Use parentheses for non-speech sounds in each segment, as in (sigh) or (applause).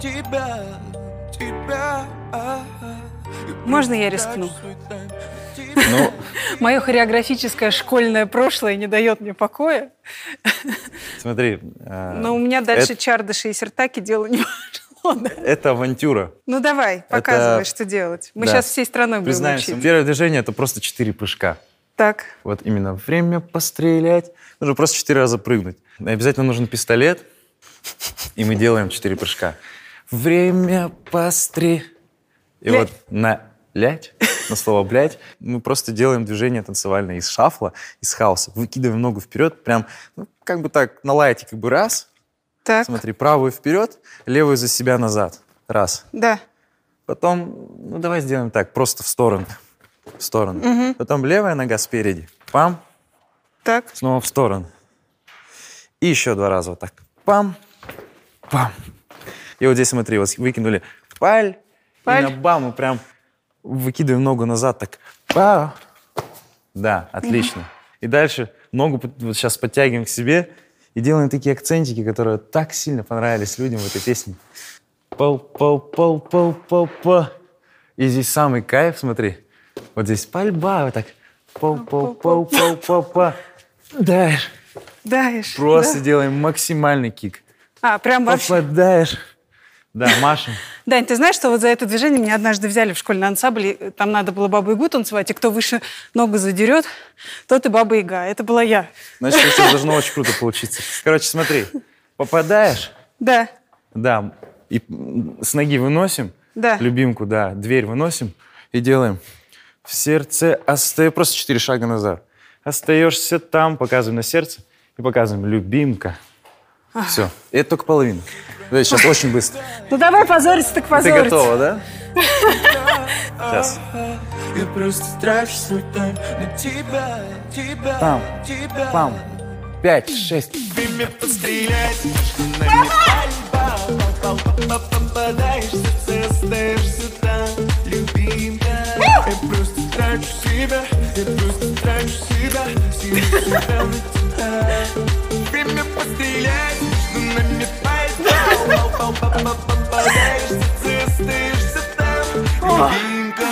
тебя, тебя. Можно я рискну? Ну, (laughs) Мое хореографическое школьное прошлое не дает мне покоя. смотри. э, Но у меня дальше это- чардыши и сертаки дело не пошло. да. Это авантюра. Ну давай, показывай, что делать. Мы да. сейчас всей страной будем Признаемся, учить. первое движение — это просто четыре прыжка. Так, Вот именно время пострелять. Нужно просто четыре раза прыгнуть. Обязательно нужен пистолет, и мы делаем четыре прыжка. Время постре... И Блядь. вот на лять, на слово блять, мы просто делаем движение танцевальное из шафла, из хаоса. Выкидываем ногу вперед, прям, ну, как бы так, на лайте, как бы раз. так, Смотри, правую вперед, левую за себя назад. Раз. да. Потом, ну давай сделаем так, просто в сторону. В сторону. Потом левая нога спереди. Пам, Так, снова в сторону. И еще два раза вот так. Пам, пам. И вот здесь смотри, вот выкинули паль, Паль. и на бам мы прям выкидываем ногу назад так. Пау. Да, отлично. И дальше ногу вот сейчас подтягиваем к себе и делаем такие акцентики, которые так сильно понравились людям в этой песне. Пол, пол, пол, пол, пол, пол. И здесь самый кайф, смотри. Вот здесь пальба, вот так. Пол, пол, пол, пол, пол, пол. Дальше. даешь. Просто да? делаем максимальный кик. А, прям вообще. Попадаешь. Да, Маша. (laughs) Дань, ты знаешь, что вот за это движение меня однажды взяли в школьный ансамбль, там надо было Бабу Ягу танцевать, и кто выше ногу задерет, тот и Баба Яга. Это была я. Значит, тебя (laughs) должно очень круто получиться. Короче, смотри. Попадаешь, Да, да, и с ноги выносим, Да. любимку, да, дверь выносим и делаем. В сердце остаешь, просто четыре шага назад. Остаешься там, показываем на сердце и показываем любимка. Все. И это только половина. Да, сейчас очень быстро. ну давай позориться, так Ты позориться. готова, да? Сейчас. Я просто свой тайм на тебя, тебя, Пам, тебя. пам. Пять, шесть. Время пострелять, на пальба, пал, пал, пал, попадаешь сердце, остаешься там, любимка. Я просто трачу себя, я просто трачу себя, силу себя на тебя. Время пострелять, между нами пальба, пал, пал, пал, пал, попадаешь в сердце, остаешься там, любимка.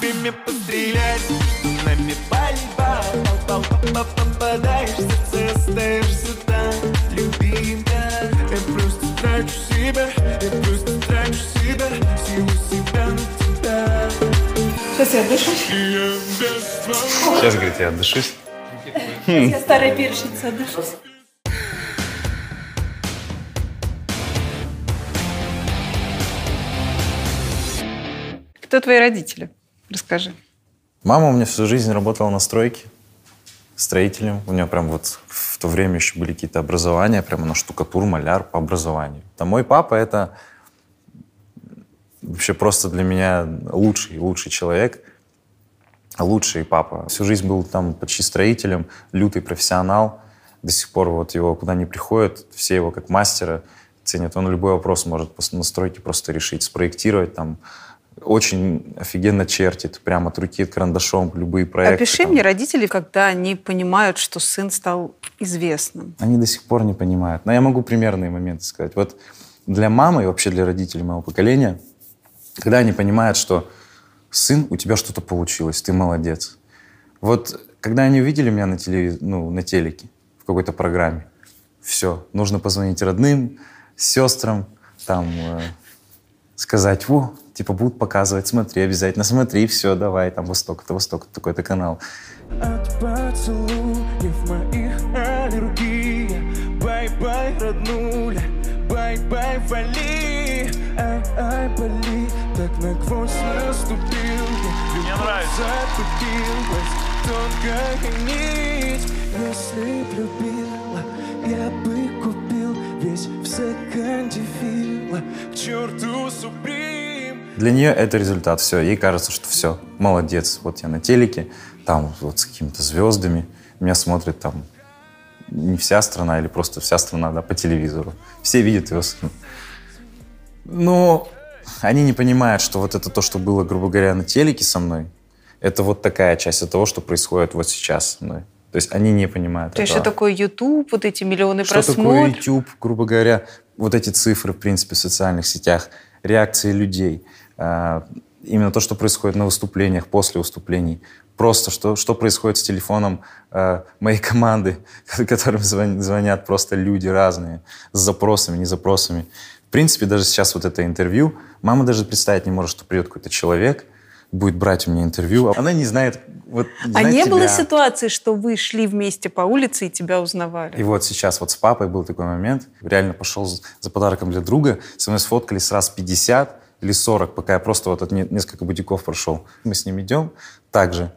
Время пострелять, между нами пальба, пал, пал, пал, попадаешь в сердце, остаешься там, любимка. Я просто трачу себя, я просто трачу себя, силу себя на тебя. Сейчас я твоего Сейчас, говорит, я отдышусь. Я старая перечница, дышусь. Кто твои родители? Расскажи. Мама у меня всю жизнь работала на стройке, строителем. У нее прям вот в то время еще были какие-то образования, прям она штукатур, маляр по образованию. А мой папа — это вообще просто для меня лучший, лучший человек, лучший папа. Всю жизнь был там почти строителем, лютый профессионал. До сих пор вот его куда ни приходят, все его как мастера ценят. Он любой вопрос может после настройки просто решить, спроектировать там. Очень офигенно чертит, прямо от руки, карандашом, любые проекты. Опиши там. мне родителей, когда они понимают, что сын стал известным. Они до сих пор не понимают. Но я могу примерные моменты сказать. Вот для мамы и вообще для родителей моего поколения, когда они понимают, что сын, у тебя что-то получилось, ты молодец. Вот когда они увидели меня на, телевиз... ну, на телеке, в какой-то программе, все, нужно позвонить родным, сестрам, там, э, сказать, во, типа будут показывать, смотри, обязательно смотри, все, давай, там, Восток, это Восток, такой-то канал. От поцелуев моих аллергия Bye-bye, роднуля, bye-bye, вали. Ай-ай, боли, так на гвоздь наступил я. Мне нравится. Затупилась тонкая нить. Если б любила, Для нее это результат, все. Ей кажется, что все, молодец. Вот я на телеке, там вот с какими-то звездами. Меня смотрит там не вся страна или просто вся страна, да, по телевизору. Все видят его сына. Но они не понимают, что вот это то, что было, грубо говоря, на телеке со мной, Это вот такая часть от того, что происходит вот сейчас со мной. То есть они не понимают То есть этого. что такое YouTube, вот эти миллионы Что такое просмотров? YouTube, грубо говоря, вот эти цифры, в принципе, в социальных сетях, реакции людей, а, именно то, что происходит на выступлениях, после выступлений, просто что, что происходит с телефоном а, моей команды, (laughs) которым звон- звонят просто люди разные, с запросами, не запросами. В принципе, даже сейчас вот это интервью, мама даже представить не может, что придет какой-то человек, будет брать у меня интервью, она не знает, вот, А не было тебя. ситуации, что вы шли вместе по улице и тебя узнавали? И вот сейчас вот с папой был такой момент. Реально пошел за подарком для друга. Со мной сфоткались раз 50 или 40, пока я просто вот от не- несколько бутиков прошел. Мы с ним идем так же.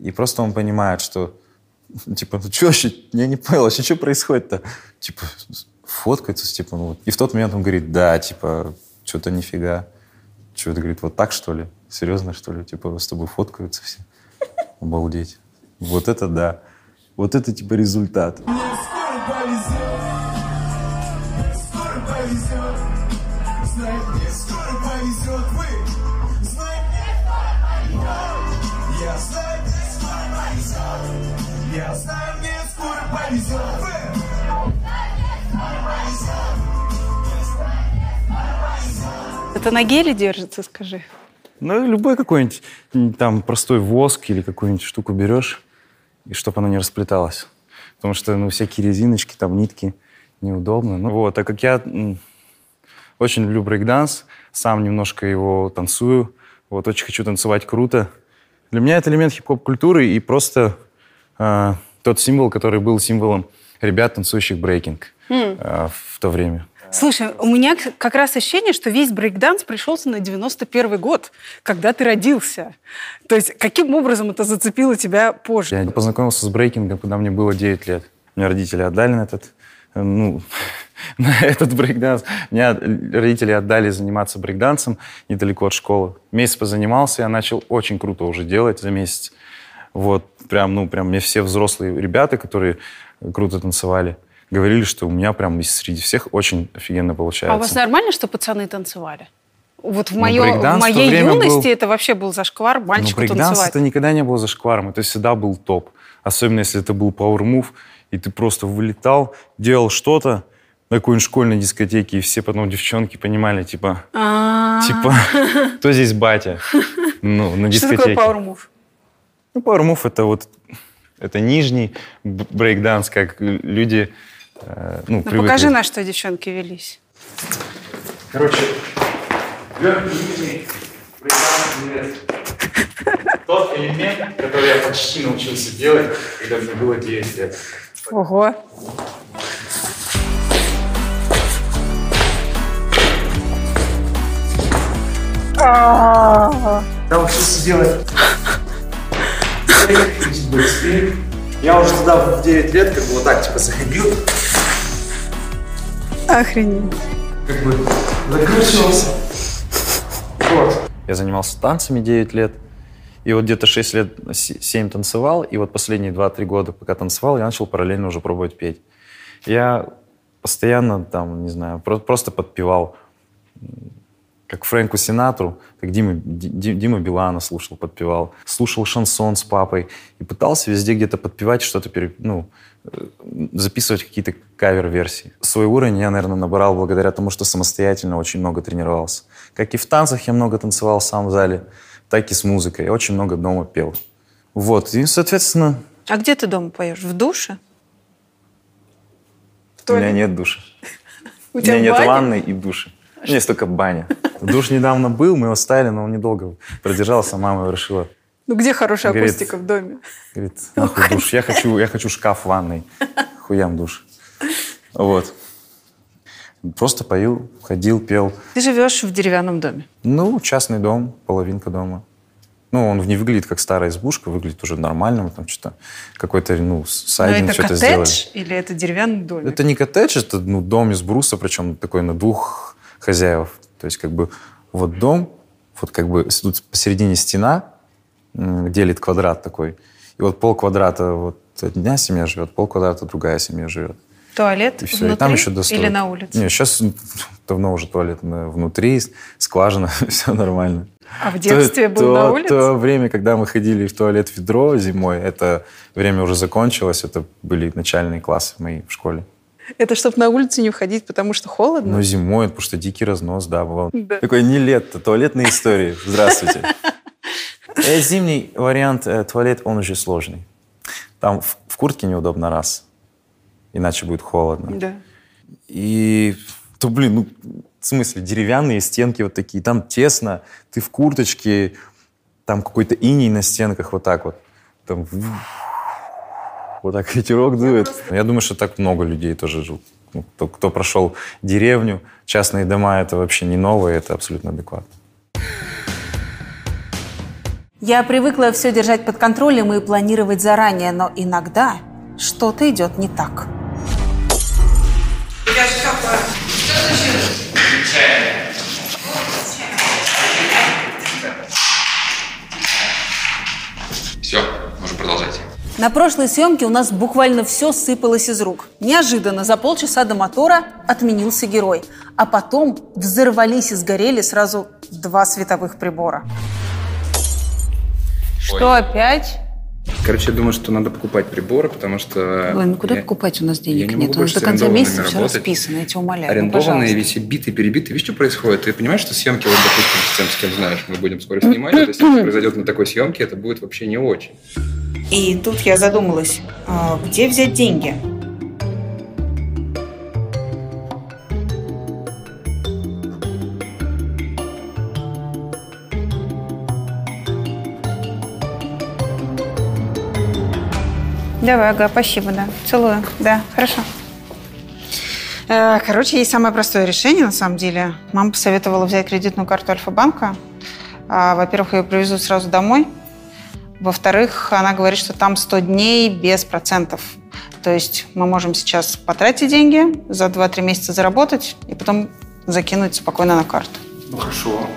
И просто он понимает, что ну, типа, ну что вообще, я не понял, вообще что происходит-то? Типа, фоткаются, типа, ну вот. И в тот момент он говорит, да, типа, что-то нифига. Что это, говорит, вот так, что ли? Серьезно, что ли? Типа, с тобой фоткаются все. Обалдеть. Вот это да. Вот это, типа, результат. Это на геле держится, скажи. Ну, любой какой-нибудь там простой воск или какую-нибудь штуку берешь, и чтобы она не расплеталась. Потому что, ну, всякие резиночки, там, нитки неудобно. Ну, вот, так как я очень люблю брейкданс, сам немножко его танцую, вот, очень хочу танцевать круто. Для меня это элемент хип-хоп-культуры и просто а, тот символ, который был символом ребят, танцующих брейкинг а, в то время. Слушай, у меня как раз ощущение, что весь брейкданс пришелся на 91 год, когда ты родился. То есть каким образом это зацепило тебя позже? Я познакомился с брейкингом, когда мне было 9 лет. Меня родители отдали на этот, э, ну, (laughs) на этот брейкданс. Меня родители отдали заниматься брейкдансом недалеко от школы. Месяц позанимался, я начал очень круто уже делать за месяц. Вот, прям, ну, прям мне все взрослые ребята, которые круто танцевали, говорили, что у меня прям среди всех очень офигенно получается. А у вас нормально, что пацаны танцевали? Вот в, Ну, моё- брейкданс в моей время был- юности это вообще был зашквар Ну, мальчику брейкданс танцевать. это никогда не было зашкваром, это всегда был топ. Особенно если это был power move, и ты просто вылетал, делал что-то на какой-нибудь школьной дискотеке, и все потом девчонки понимали, типа, А, типа, (laughs) кто здесь батя? Ну, на Что дискотеке. такое power move? Ну, power move это вот, это нижний брейкданс, как люди, э, ну, Ну, привыкли. покажи, на что девчонки велись. Короче, верхний брейкданс Тот элемент, который я почти научился делать, когда мне было 9 лет. Ого. Я учился делать быстрее. Я уже туда в 9 лет как бы вот так типа заходил, Охренеть. как бы закручивался. Вот. Я занимался танцами 9 лет. И вот где-то 6 лет, 7 танцевал. И вот последние 2-3 года, пока танцевал, я начал параллельно уже пробовать петь. Я постоянно там, не знаю, про- просто подпевал. Как Фрэнку Синатру, как Дима, Ди- Ди- Дима Билана слушал, подпевал. Слушал шансон с папой. И пытался везде где-то подпевать, что-то, пере- ну, э, записывать какие-то кавер-версии. Свой уровень я, наверное, набрал благодаря тому, что самостоятельно очень много тренировался. Как и в танцах я много танцевал сам в зале, так и с музыкой. Я очень много дома пел. Вот, и, соответственно, А где ты дома поешь? В душе? у меня нет душа. (laughs) У меня нет ванной и души. У меня есть только баня. Душ недавно был, мы его ставили, но он недолго продержался, мама решила. Ну где хорошая Говорит, акустика в доме? Говорит, (laughs) нахуй душ. Я хочу, я хочу шкаф в ванной. Хуям душ. Вот. Просто поил, ходил, пел. Ты живешь в деревянном доме. Ну, частный дом, половинка дома. Ну, он не выглядит как старая избушка, выглядит уже нормально. Там что-то, какой-то, ну, сайдинг это что-то коттедж сделали. или это деревянный домик? Это не коттедж, это ну, дом из бруса, причем такой на двух хозяев. То есть как бы вот дом, вот как бы тут посередине стена делит квадрат такой. И вот пол квадрата вот одна семья живет, пол квадрата другая семья живет. Туалет И все. внутри и там еще или на улице? Нет, сейчас (laughs) давно уже туалет внутри, скважина, (laughs) все нормально. А в детстве то, был то, на улице? То время, когда мы ходили в туалет ведро зимой, это время уже закончилось, это были начальные классы мои в школе. Это чтобы на улицу не уходить, потому что холодно? Ну, зимой, потому что дикий разнос, да, бывал. Да. Такой не лето, туалетные истории. Здравствуйте. (laughs) Э, Зимний вариант э, туалет, он уже сложный. Там в, в куртке неудобно раз, иначе будет холодно. Да. И то, блин, ну, в смысле, деревянные стенки вот такие, там тесно, ты в курточке, там какой-то иней на стенках вот так вот. Там вот так ветерок дует. Я думаю, что так много людей тоже живут. Ну, кто, кто прошел деревню, частные дома, это вообще не новое, это абсолютно адекватно. Я привыкла все держать под контролем и планировать заранее, но иногда что-то идет не так. Все, можем продолжать. На прошлой съемке у нас буквально все сыпалось из рук. Неожиданно за полчаса до мотора отменился герой, а потом взорвались и сгорели сразу два световых прибора. Что опять? Короче, я думаю, что надо покупать приборы, потому что... Ой, ну куда я- покупать? У нас я денег не могу нет. У нас до конца месяца все работать. расписано, я тебя умоляю. ну, Арендованные, пожалуйста. весь биты, перебиты. Видишь, что происходит? Ты понимаешь, что съемки, вот, допустим, с тем, с кем знаешь, мы будем скоро снимать, вот если это (clears throat) произойдет на такой съемке, это будет вообще не очень. И тут я задумалась, а где взять деньги? Давай, ага, спасибо, да. Целую. Да, хорошо. Э, Короче, есть самое простое решение, на самом деле. Мама посоветовала взять кредитную карту Альфа-банка. А, Во-первых, ее привезут сразу домой. Во-вторых, она говорит, что там 100 дней без процентов. То есть мы можем сейчас потратить деньги, за 2-3 месяца заработать и потом закинуть спокойно на карту. Ну, хорошо.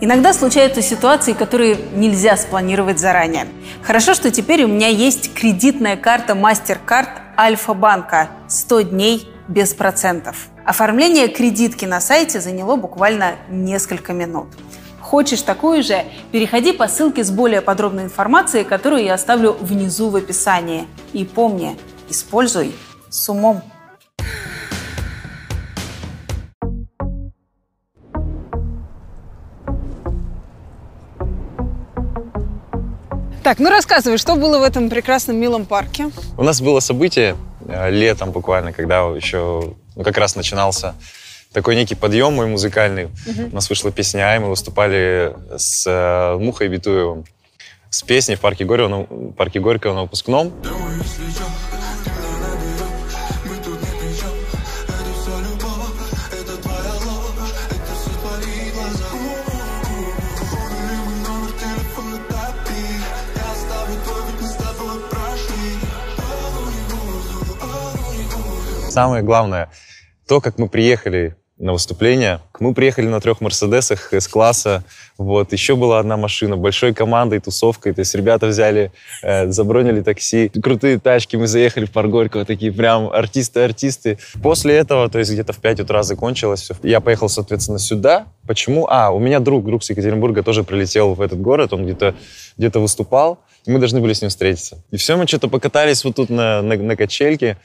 Иногда случаются ситуации, которые нельзя спланировать заранее. Хорошо, что теперь у меня есть кредитная карта MasterCard Альфа-банка 100 дней без процентов. Оформление кредитки на сайте заняло буквально несколько минут. Хочешь такую же? Переходи по ссылке с более подробной информацией, которую я оставлю внизу в описании. И помни, используй с умом. Так, ну рассказывай, что было в этом прекрасном милом парке? У нас было событие э, летом буквально, когда еще ну, как раз начинался такой некий подъем мой музыкальный. У нас вышла песня «Ай», мы выступали с э, Мухой Битуевым с песней в парке Горького, на, парке Горького на выпускном. Самое главное, то, как мы приехали на выступление. Мы приехали на трех Мерседесах с класса. Вот. Еще была одна машина, большой командой, тусовкой. То есть ребята взяли, э, забронили такси. Крутые тачки. Мы заехали в парк Горького. Такие прям артисты-артисты. После этого, то есть где-то в 5 утра закончилось все. Я поехал, соответственно, сюда. Почему? А, у меня друг, друг с Екатеринбурга тоже прилетел в этот город. Он где-то где выступал. И мы должны были с ним встретиться. И все, мы что-то покатались вот тут на, на, на качельке.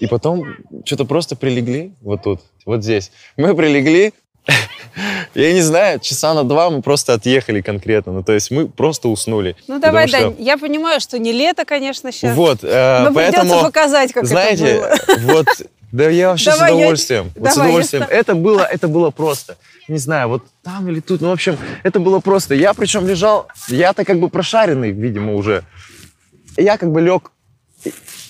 И потом что-то просто прилегли вот тут, вот здесь. Мы прилегли, (laughs) я не знаю, часа на два мы просто отъехали конкретно. Ну, то есть мы просто уснули. Ну давай, Потому Дань, я понимаю, что не лето, конечно, сейчас. Вот, э, Но придется поэтому, показать, как знаете, это было. (laughs) вот, да я вообще Давай, с я- удовольствием. вот с давай, я удовольствием. ста- Это было, это было просто. Не знаю, вот там или тут. Ну, в общем, это было просто. Я причем лежал, я-то как бы прошаренный, видимо, уже. Я как бы лег,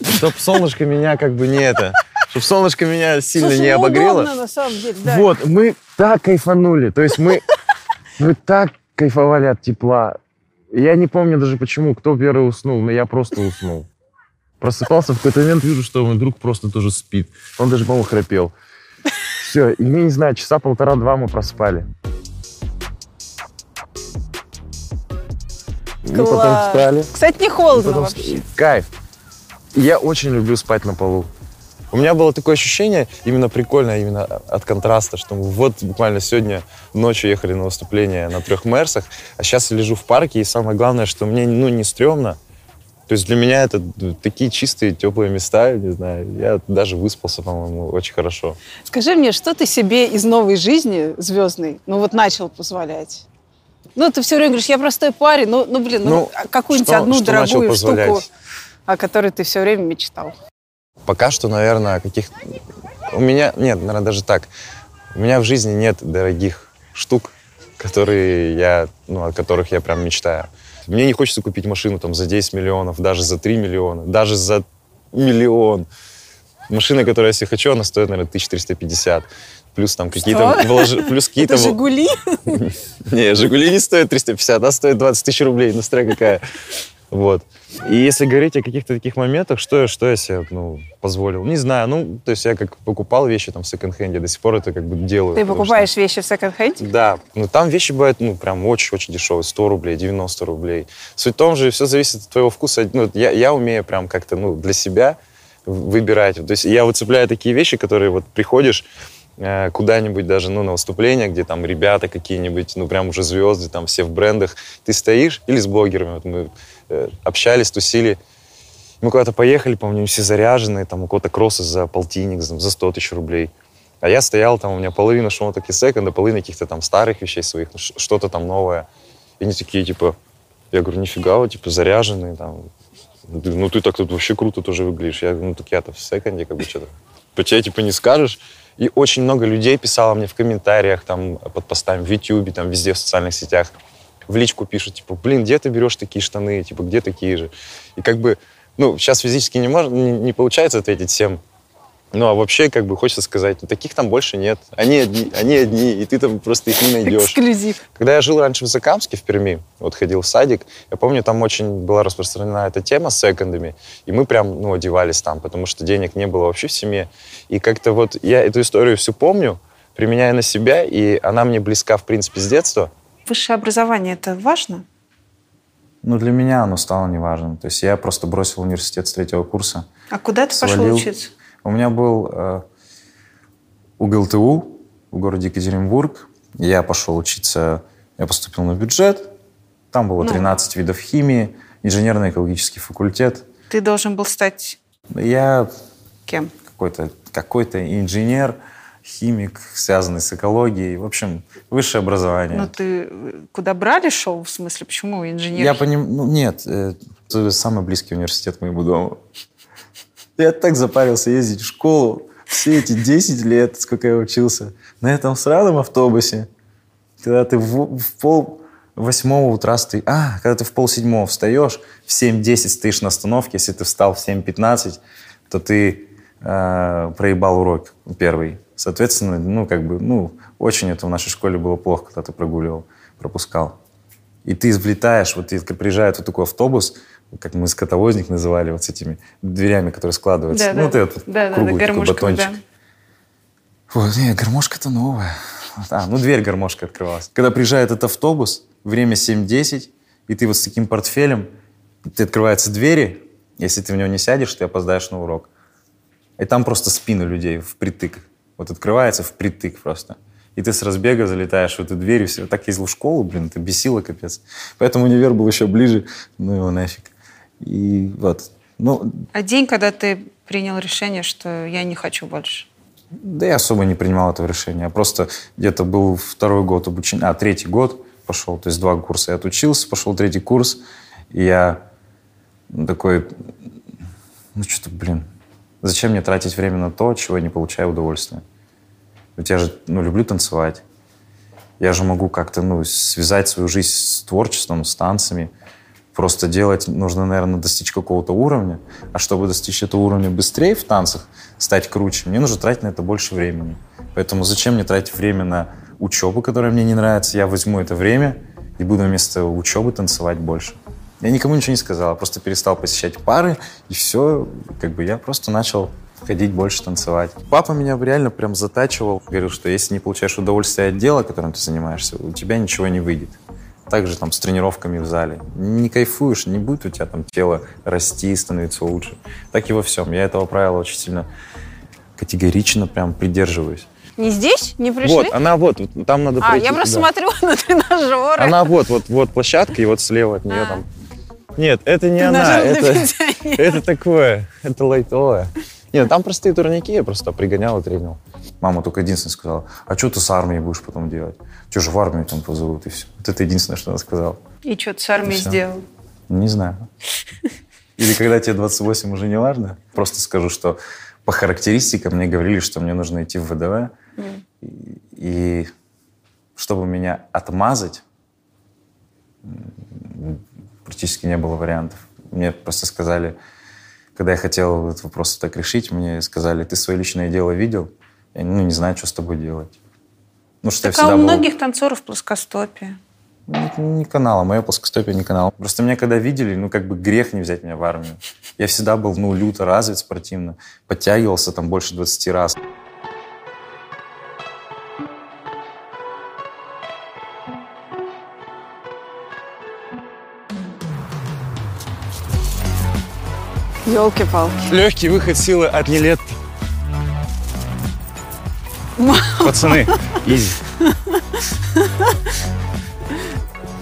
чтоб солнышко меня как бы не это, чтоб солнышко меня сильно Слушай, не ну, обогрело. удобно, на самом деле, да. Вот, мы так кайфанули. То есть мы, мы так кайфовали от тепла. Я не помню даже почему, кто первый уснул, но я просто уснул. Просыпался в какой-то момент, вижу, что мой друг просто тоже спит. Он даже, по-моему, храпел. Все, и я не знаю, часа полтора-два мы проспали. Мы потом Класс. встали. Кстати, не холодно потом вообще. Кайф. Я очень люблю спать на полу. У меня было такое ощущение, именно прикольное, именно от контраста, что вот буквально сегодня ночью ехали на выступление на трех Мерсах, а сейчас я лежу в парке, и самое главное, что мне, ну, не стрёмно. То есть для меня это такие чистые, теплые места, не знаю. Я даже выспался, по-моему, очень хорошо. Скажи мне, что ты себе из новой жизни звездной, ну вот начал позволять? Ну, ты все время говоришь, я простой парень, ну, ну блин, ну, Ну, какую-нибудь что- одну что дорогую штуку, о которой ты все время мечтал. Пока что, наверное, каких... У меня... Нет, наверное, даже так. У меня в жизни нет дорогих штук, которые я... Ну, о которых я прям мечтаю. Мне не хочется купить машину там за 10 миллионов, даже за 3 миллиона, даже за миллион. Машина, которую я себе хочу, она стоит, наверное, 1350. Плюс там какие-то... Вложи- Плюс (laughs) какие-то... Это «Жигули»? (laughs) Не, «Жигули» не стоит 350, она стоит 20 тысяч рублей. Ну, какая. Вот. И если говорить о каких-то таких моментах, что, я- что я себе ну, позволил? Не знаю. Ну, то есть я как покупал вещи там в секонд-хенде, до сих пор это как бы делаю. Ты покупаешь вещи в секонд-хенде? что- Да. Ну, там вещи бывают, ну, прям очень-очень дешевые. 100 рублей, 90 рублей. Суть в том же, все зависит от твоего вкуса. Ну, я, я умею прям как-то, ну, для себя выбирать. То есть я выцепляю такие вещи, которые вот приходишь, э, куда-нибудь даже, ну, на выступление, где там ребята какие-нибудь, ну, прям уже звезды, там все в брендах. Ты стоишь, или с блогерами, вот мы общались, тусили. Мы куда-то поехали, помню, все заряженные, там у кого-то кроссы за полтинник, за за 100 тысяч рублей. А я стоял, там у меня половина шмоток из секонда, половина каких-то там старых вещей своих, ну, что-то там новое. И они такие, типа, я говорю, нифига, вы, типа, заряженные, там. Ну, ты- так тут вообще круто тоже выглядишь. Я, говорю, ну, так я-то в секонде, как бы, что-то. По тебе, типа, не скажешь. И очень много людей писало мне в комментариях, там, под постами в Ютьюбе, там, везде в социальных сетях. В личку пишут, типа, блин, где ты берешь такие штаны, типа, где такие же? И как бы, ну, сейчас физически не, мож- не, не получается ответить всем. Ну, а вообще, как бы, хочется сказать, ну, таких там больше нет. Они одни, они одни, и ты там просто их не найдешь. Эксклюзив. Когда я жил раньше в Закамске, в Перми, вот ходил в садик, я помню, там очень была распространена эта тема с секондами, и мы прям, ну, одевались там, потому что денег не было вообще в семье. И как-то вот я эту историю всю помню, применяя на себя, и она мне близка, в принципе, с детства. Высшее образование – это важно? Ну, для меня оно стало неважным. То есть я просто бросил университет с третьего курса. А куда ты пошел Свалил. учиться? У меня был э, УГЛТУ в городе Екатеринбург. Я пошел учиться, я поступил на бюджет. Там было Ну. 13 видов химии, инженерно-экологический факультет. Ты должен был стать Я кем? какой-то какой инженер, химик, связанный с экологией. В общем, высшее образование. Ну, ты э, куда брали шел? В смысле, почему инженер? Я понимаю, ну нет, э, это самый близкий университет к моему дому. Я так запарился ездить в школу все эти 10 лет, сколько я учился, на этом сраном автобусе, когда ты в, в пол восьмого утра стоишь, а, когда ты в пол седьмого встаешь, в 7.10 стоишь на остановке, если ты встал в 7.15, то ты э, проебал урок первый. Соответственно, ну, как бы, ну, очень это в нашей школе было плохо, когда ты прогуливал, пропускал. И ты влетаешь, вот и приезжает вот такой автобус, как мы скотовозник называли, вот с этими дверями, которые складываются. Да, ну, да. вот этот Да, да, да, круглый такой батончик. да. Вот, не, гармошка-то новая. А, ну дверь гармошка открывалась. Когда приезжает этот автобус, время 7.10, и ты вот с таким портфелем, ты открываются двери, если ты в него не сядешь, ты опоздаешь на урок. И там просто спины людей впритык. Вот открывается впритык просто. И ты с разбега залетаешь в эту дверь, и все. Так ездил в школу, блин, это бесило капец. Поэтому универ был еще ближе, ну его нафиг. И вот. Ну, А день, когда ты принял решение, что я не хочу больше? Да я особо не принимал этого решения. Я просто где-то был второй год обучения, а третий год пошел, то есть два курса я отучился, пошел третий курс, и я такой, ну что-то, блин, зачем мне тратить время на то, чего я не получаю удовольствия? Ведь я же, ну, люблю танцевать. Я же могу как-то, ну, связать свою жизнь с творчеством, с танцами. Просто делать нужно, наверное, достичь какого-то уровня. А чтобы достичь этого уровня быстрее в танцах, стать круче, мне нужно тратить на это больше времени. Поэтому зачем мне тратить время на учебу, которая мне не нравится? Я возьму это время и буду вместо учебы танцевать больше. Я никому ничего не сказал, я просто перестал посещать пары, и все, как бы я просто начал ходить больше танцевать. Папа меня реально прям затачивал, говорил, что если не получаешь удовольствие от дела, которым ты занимаешься, у тебя ничего не выйдет. Также там с тренировками в зале. Не кайфуешь, не будет у тебя там тело расти, становиться лучше. Так и во всем. Я этого правила очень сильно категорично прям придерживаюсь. Не здесь? Не пришли? Вот, она вот, вот, там надо а, пройти. я просто да. смотрю (laughs) на тренажеры. Она вот, вот, вот площадка, и вот слева от нее А. там. Нет, это не она, Тренажерный это, (laughs) это такое, это лайтовое. Нет, там простые турники, я просто пригонял и тренил. Мама только единственное сказала, а что ты с армией будешь потом делать? Что же в армию там позовут и все. Вот это единственное, что она сказала. И что ты с армией сделал? Не знаю. (laughs) Или когда тебе 28 уже не важно. Просто скажу, что по характеристикам мне говорили, что мне нужно идти в ВДВ. И, и чтобы меня отмазать, практически не было вариантов. Мне просто сказали, когда я хотел этот вопрос так решить, мне сказали, ты свое личное дело видел? Я ну, не знаю, что с тобой делать. Ну, что я Так а всегда у был- многих танцоров плоскостопие. Это не канал, а мое плоскостопие не канал. Просто меня когда видели, ну, как бы грех не взять меня в армию. Я всегда был, ну, люто развит спортивно. Подтягивался там больше 20 раз. Елки-палки. Легкий выход силы от нелет. Пацаны, изи.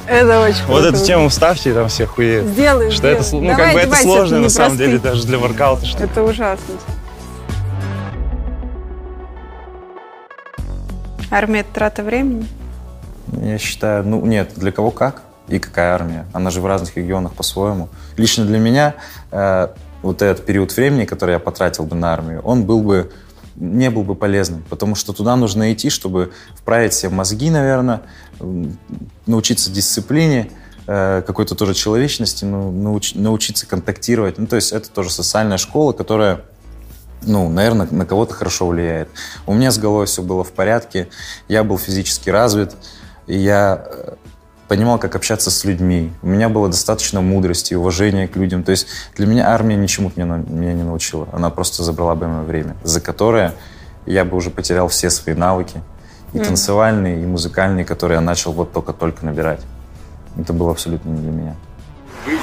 Это очень Вот круто. эту тему вставьте, и там все хуеют. Сделай, Что это, сделай. сл- ну, Давай как бы это сложно, это на самом деле, даже для воркаута. Что Это ужасно. Армия – это трата времени? Я считаю, ну нет, для кого как и какая армия. Она же в разных регионах по-своему. Лично для меня э, вот этот период времени, который я потратил бы на армию, он был бы не был бы полезным, потому что туда нужно идти, чтобы вправить себе мозги, наверное, научиться дисциплине, э, какой-то тоже человечности, ну, науч- научиться контактировать. Ну, то есть это тоже социальная школа, которая ну, наверное, на кого-то хорошо влияет. У меня с головой все было в порядке, я был физически развит, и я э, понимал, как общаться с людьми. У меня было достаточно мудрости, уважения к людям. То есть для меня армия ничему меня, меня не научила. Она просто забрала бы мое время, за которое я бы уже потерял все свои навыки, и танцевальные, и музыкальные, которые я начал вот только-только набирать. Это было абсолютно не для меня.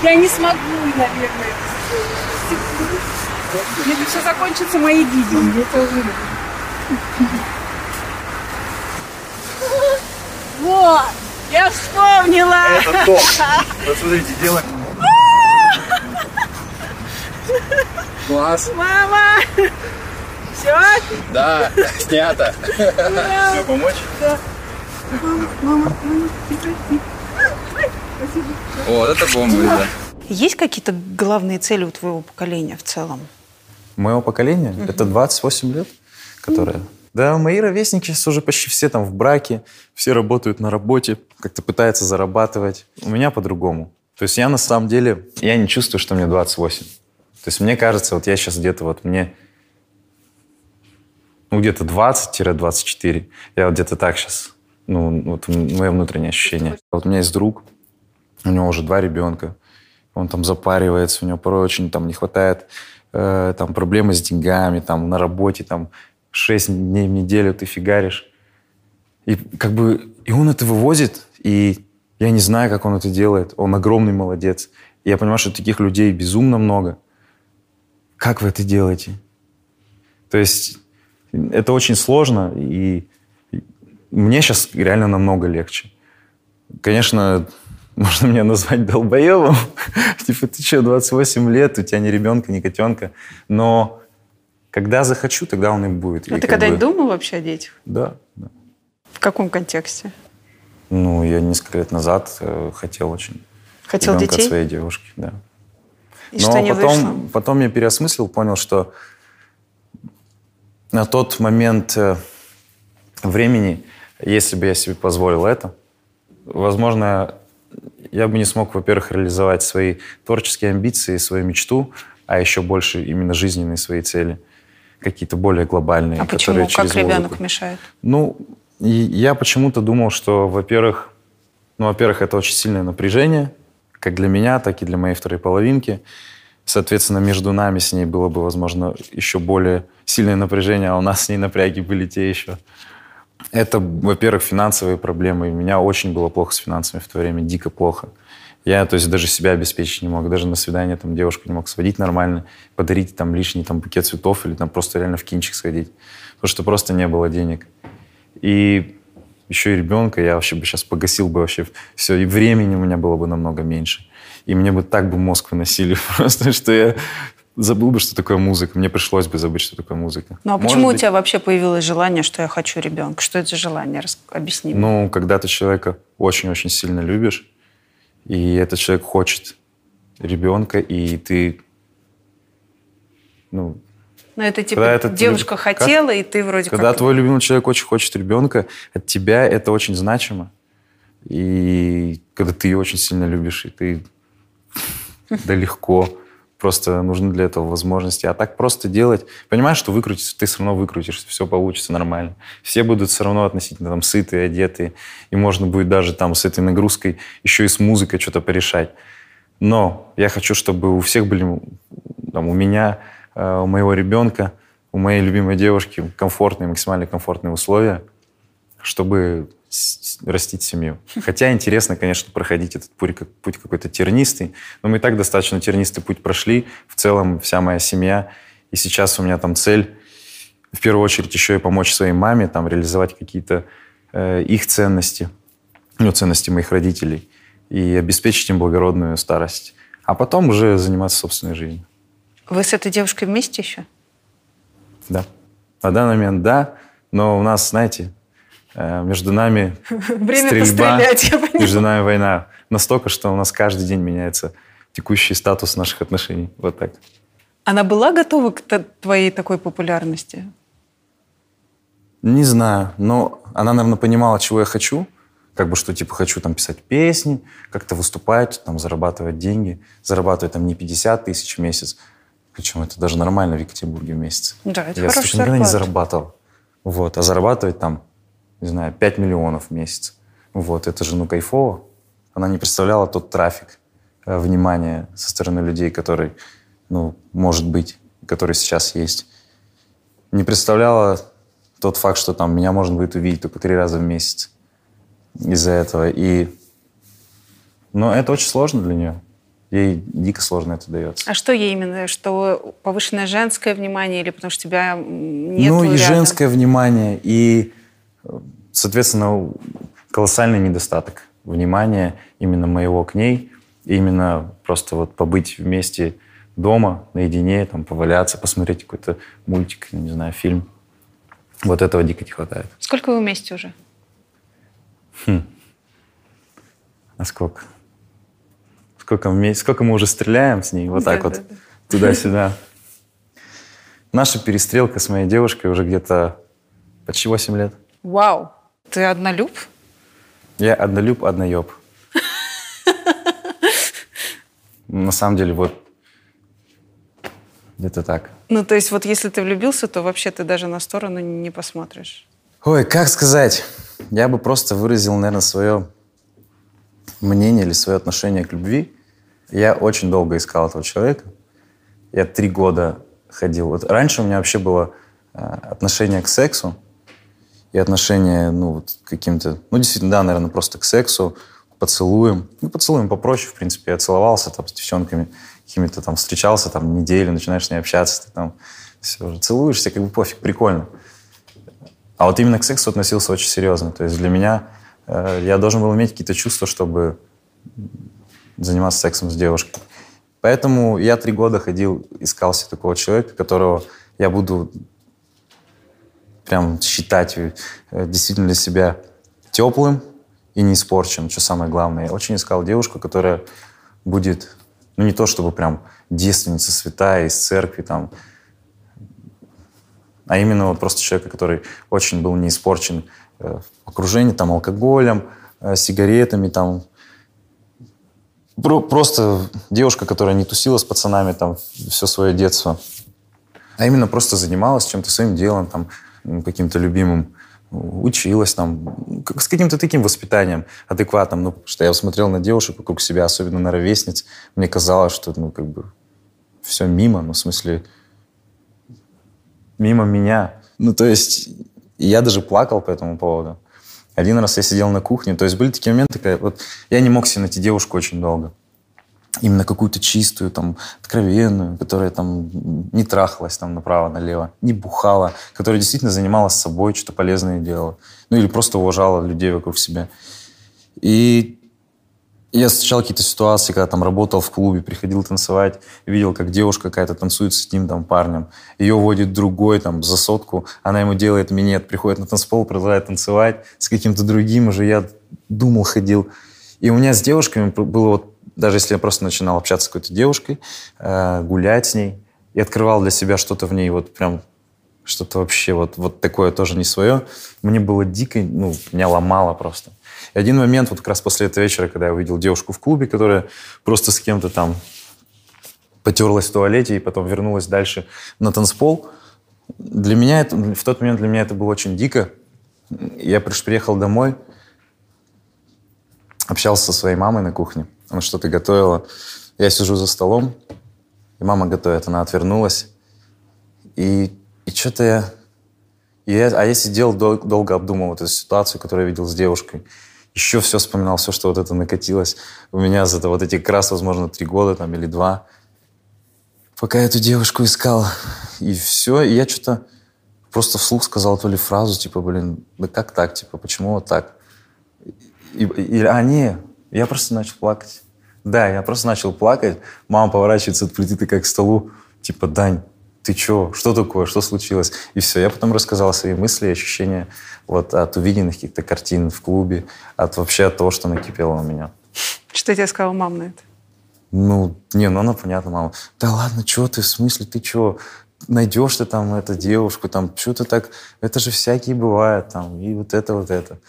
Я не смогу, наверное, это. Если все закончится моей гибелью, это уже... (laughs) Вот! Я вспомнила! Это (laughs) топ. Вот смотрите, делаем. Класс. Мама! Все? Да, снято. Все, помочь? Вот это бомба, да. Есть какие-то главные цели у твоего поколения в целом? Моего поколения? Это 28 лет, которые... Да, мои ровесники уже почти все там в браке, все работают на работе, как-то пытаются зарабатывать. У меня по-другому. То есть я на самом деле, я не чувствую, что мне 28. То есть мне кажется, вот я сейчас где-то вот мне, ну где-то 20-24. Я вот где-то так сейчас, ну вот мое внутреннее ощущение. Вот у меня есть друг, у него уже два ребенка, он там запаривается, у него порой очень там не хватает э, там проблемы с деньгами, там на работе там 6 дней в неделю ты фигаришь. И как бы и он это вывозит, и я не знаю, как он это делает. Он огромный молодец. И я понимаю, что таких людей безумно много. Как вы это делаете? То есть это очень сложно, и мне сейчас реально намного легче. Конечно, (laughs) можно меня назвать долбоебом. (laughs) типа, ты что, 28 лет, у тебя ни ребенка, ни котенка. Но когда захочу, тогда он и будет. А И ты когда-нибудь бы- думал вообще о детях? Да, да. В каком контексте? Ну, я несколько лет назад э, хотел очень. Хотел ребенка от детей? своей девушки, да. И что не потом, вышло? потом я переосмыслил, понял, что на тот момент э, времени, если бы я себе позволил это, возможно, я бы не смог, во-первых, реализовать свои творческие амбиции, свою мечту, а еще больше именно жизненные свои цели, какие-то более глобальные. А почему? которые через Как ребенок музыку. мешает? Ну, я почему-то думал, что, во-первых, ну, во-первых, это очень сильное напряжение, как для меня, так и для моей второй половинки. Соответственно, между нами с ней было бы, возможно, еще более сильное напряжение, а у нас с ней напряги были те еще. Это, во-первых, финансовые проблемы. У меня очень было плохо с финансами в то время, дико плохо. Я, то есть, даже себя обеспечить не мог, даже на свидание там девушку не мог сводить нормально, подарить там лишний там букет цветов или там просто реально в кинчик сходить, потому что просто не было денег. И еще и ребенка я вообще бы сейчас погасил бы вообще все, и времени у меня было бы намного меньше. И мне бы так бы мозг выносили (laughs) просто, что я забыл бы, что такое музыка. Мне пришлось бы забыть, что такое музыка. Ну а Может почему у быть, тебя вообще появилось желание, что я хочу ребенка? Что это за желание? Рас- Объясни. Ну, когда ты человека очень-очень сильно любишь, и этот человек хочет ребенка, и ты, ну, Ну это типа когда это девушка как- хотела, и ты вроде когда как... твой любимый человек очень хочет ребенка, от тебя это очень значимо. И когда ты ее очень сильно любишь, и ты да легко, просто нужны для этого возможности. А так просто делать, понимаешь, что выкрутиться, ты все равно выкрутишься, все получится нормально. Все будут все равно относительно там сытые, одетые, и можно будет даже там с этой нагрузкой еще и с музыкой что-то порешать. Но я хочу, чтобы у всех были, там, у меня, э, у моего ребенка, у моей любимой девушки комфортные, максимально комфортные условия, чтобы растить семью. Хотя интересно, конечно, проходить этот путь, как- путь какой-то тернистый, но мы и так достаточно тернистый путь прошли. В целом вся моя семья. И сейчас у меня там цель, в первую очередь, еще и помочь своей маме, там, реализовать какие-то э, их ценности, ну, ценности моих родителей, и обеспечить им благородную старость. А потом уже заниматься собственной жизнью. Вы с этой девушкой вместе еще? Да. На данный момент да, но у нас, знаете, между нами (laughs) Время стрельба, пострелять, я между нами война. Настолько, что у нас каждый день меняется текущий статус наших отношений. Вот так. Она была готова к твоей такой популярности? Не знаю, но она, наверное, понимала, чего я хочу. Как бы, что, типа, хочу там писать песни, как-то выступать, там, зарабатывать деньги. Зарабатывать там не 50 тысяч в месяц, причем это даже нормально в Екатеринбурге в месяц. Да, это я столько никогда не зарабатывал. Вот, а зарабатывать там, не знаю, 5 миллионов в месяц. Вот, это же, ну, кайфово. Она не представляла тот трафик э, внимания со стороны людей, который, ну, может быть, который сейчас есть. Не представляла тот факт, что там меня можно будет увидеть только три раза в месяц из-за этого. И, но это очень сложно для нее. Ей дико сложно это дается. А что ей именно? Что повышенное женское внимание или потому что тебя нет ну и женское внимание, и, э, соответственно, колоссальный недостаток внимания именно моего к ней, именно просто вот побыть вместе дома, наедине, там, поваляться, посмотреть какой-то мультик, не знаю, фильм. Вот этого дико не хватает. Сколько вы вместе уже? А сколько? Сколько, вме- сколько мы уже стреляем с ней? Вот так вот, Да-да-да. туда-сюда. Наша перестрелка с моей девушкой уже где-то почти 8 лет. Вау! Ты однолюб? Я однолюб, одноеб. На самом деле, вот где-то так. Ну, то есть вот если ты влюбился, то вообще ты даже на сторону не посмотришь. Ой, как сказать? Я бы просто выразил, наверное, свое мнение или свое отношение к любви. Я очень долго искал этого человека. Я три года ходил. Вот раньше у меня вообще было э, отношение к сексу и отношение, ну, вот к каким-то... Ну, действительно, да, наверное, просто к сексу, к поцелуям. Ну, поцелуем попроще, в принципе. Я целовался там с девчонками, какими-то там встречался там неделю, начинаешь с ней общаться, ты там все уже целуешься, как бы пофиг, прикольно. А вот именно к сексу относился очень серьезно. То есть для меня э, я должен был иметь какие-то чувства, чтобы заниматься сексом с девушкой. Поэтому я три года ходил, искал себе такого человека, которого я буду прям считать э, действительно для себя теплым и не испорченным, что самое главное. Я очень искал девушку, которая будет, ну не то чтобы прям девственница святая из церкви, там, а именно вот просто человека, который очень был не испорчен э, в окружении там алкоголем, э, сигаретами, там Про- просто девушка, которая не тусила с пацанами там все свое детство, а именно просто занималась чем-то своим делом, там каким-то любимым, училась там, ну, с каким-то таким воспитанием адекватным. Ну, потому что я смотрел на девушек вокруг себя, особенно на ровесниц, мне казалось, что, ну, как бы, все мимо, ну, в смысле, мимо меня. Ну, то есть, я даже плакал по этому поводу. Один раз я сидел на кухне, то есть были такие моменты, когда вот я не мог себе найти девушку очень долго. Именно какую-то чистую, там, откровенную, которая там не трахалась там направо-налево, не бухала, которая действительно занималась собой, что-то полезное делала. Ну или просто уважала людей вокруг себя. И я встречал какие-то ситуации, когда там работал в клубе, приходил танцевать, видел, как девушка какая-то танцует с одним там парнем. Ее водит другой там за сотку, она ему делает минет, приходит на танцпол, продолжает танцевать с каким-то другим уже. Я думал, ходил. И у меня с девушками было вот, даже если я просто начинал общаться с какой-то девушкой, э, гулять с ней, и открывал для себя что-то в ней вот прям что-то вообще вот, вот такое тоже не свое, мне было дико, ну, меня ломало просто. И один момент, вот как раз после этого вечера, когда я увидел девушку в клубе, которая просто с кем-то там потерлась в туалете и потом вернулась дальше на танцпол, для меня это, в тот момент для меня это было очень дико. Я приехал домой, общался со своей мамой на кухне. Она что-то готовила. Я сижу за столом, и мама готовит. Она отвернулась. И, и что-то я... И я... А я сидел, дол- долго обдумывал эту ситуацию, которую я видел с девушкой еще все вспоминал, все, что вот это накатилось у меня за это, вот эти как раз, возможно, три года там или два. Пока я эту девушку искал. И все, и я что-то просто вслух сказал то ли фразу, типа, блин, да как так, типа, почему вот так? И, и, а не, я просто начал плакать. Да, я просто начал плакать. Мама поворачивается от плиты как к столу, типа, Дань, ты чё, что такое, что случилось? И все, я потом рассказал свои мысли, ощущения вот от увиденных каких-то картин в клубе, от вообще от того, что накипело у меня. Что тебе сказала мама на это? Ну, не, ну она, понятно, мама. Да ладно, что ты, в смысле, ты что? Найдешь ты там эту девушку, там, что ты так... Это же всякие бывают, там, и вот это, вот это.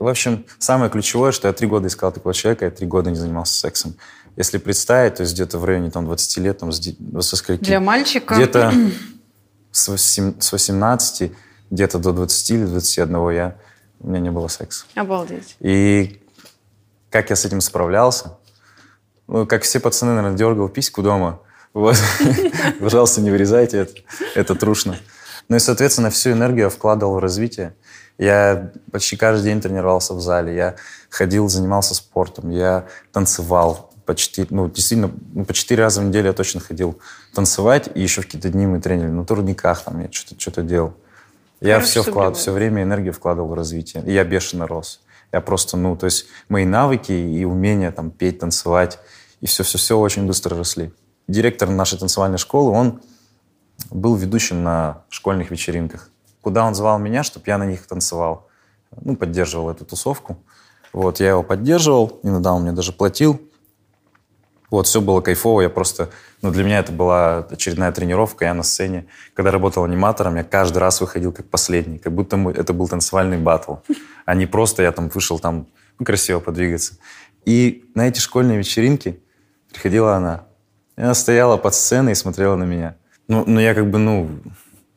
В общем, самое ключевое, что я три года искал такого человека, я три года не занимался сексом. Если представить, то есть где-то в районе там, 20 лет, там, с, со скольки? Для мальчика? Где-то с, 8, с 18 где-то до 20 или 21 я, у меня не было секса. Обалдеть. И как я с этим справлялся? Ну, как все пацаны, наверное, дергал письку дома. Вот. (laughs) Пожалуйста, не вырезайте это. Это трушно. Ну и, соответственно, всю энергию я вкладывал в развитие. Я почти каждый день тренировался в зале. Я ходил, занимался спортом. Я танцевал почти, ну, действительно, ну, по четыре раза в неделю я точно ходил танцевать, и еще в какие-то дни мы тренили на турниках, там я что-то что делал. Я Хорошо, все вклад, все время энергию вкладывал в развитие, и я бешено рос. Я просто, ну, то есть мои навыки и умения там петь, танцевать, и все-все-все очень быстро росли. Директор нашей танцевальной школы, он был ведущим на школьных вечеринках. Куда он звал меня, чтобы я на них танцевал. Ну, поддерживал эту тусовку. Вот, я его поддерживал, иногда он мне даже платил. Вот, все было кайфово, я просто... Ну, для меня это была очередная тренировка, я на сцене. Когда работал аниматором, я каждый раз выходил как последний, как будто это был танцевальный батл, а не просто я там вышел там ну, красиво подвигаться. И на эти школьные вечеринки приходила она. Она стояла под сценой и смотрела на меня. Ну, ну я как бы, ну,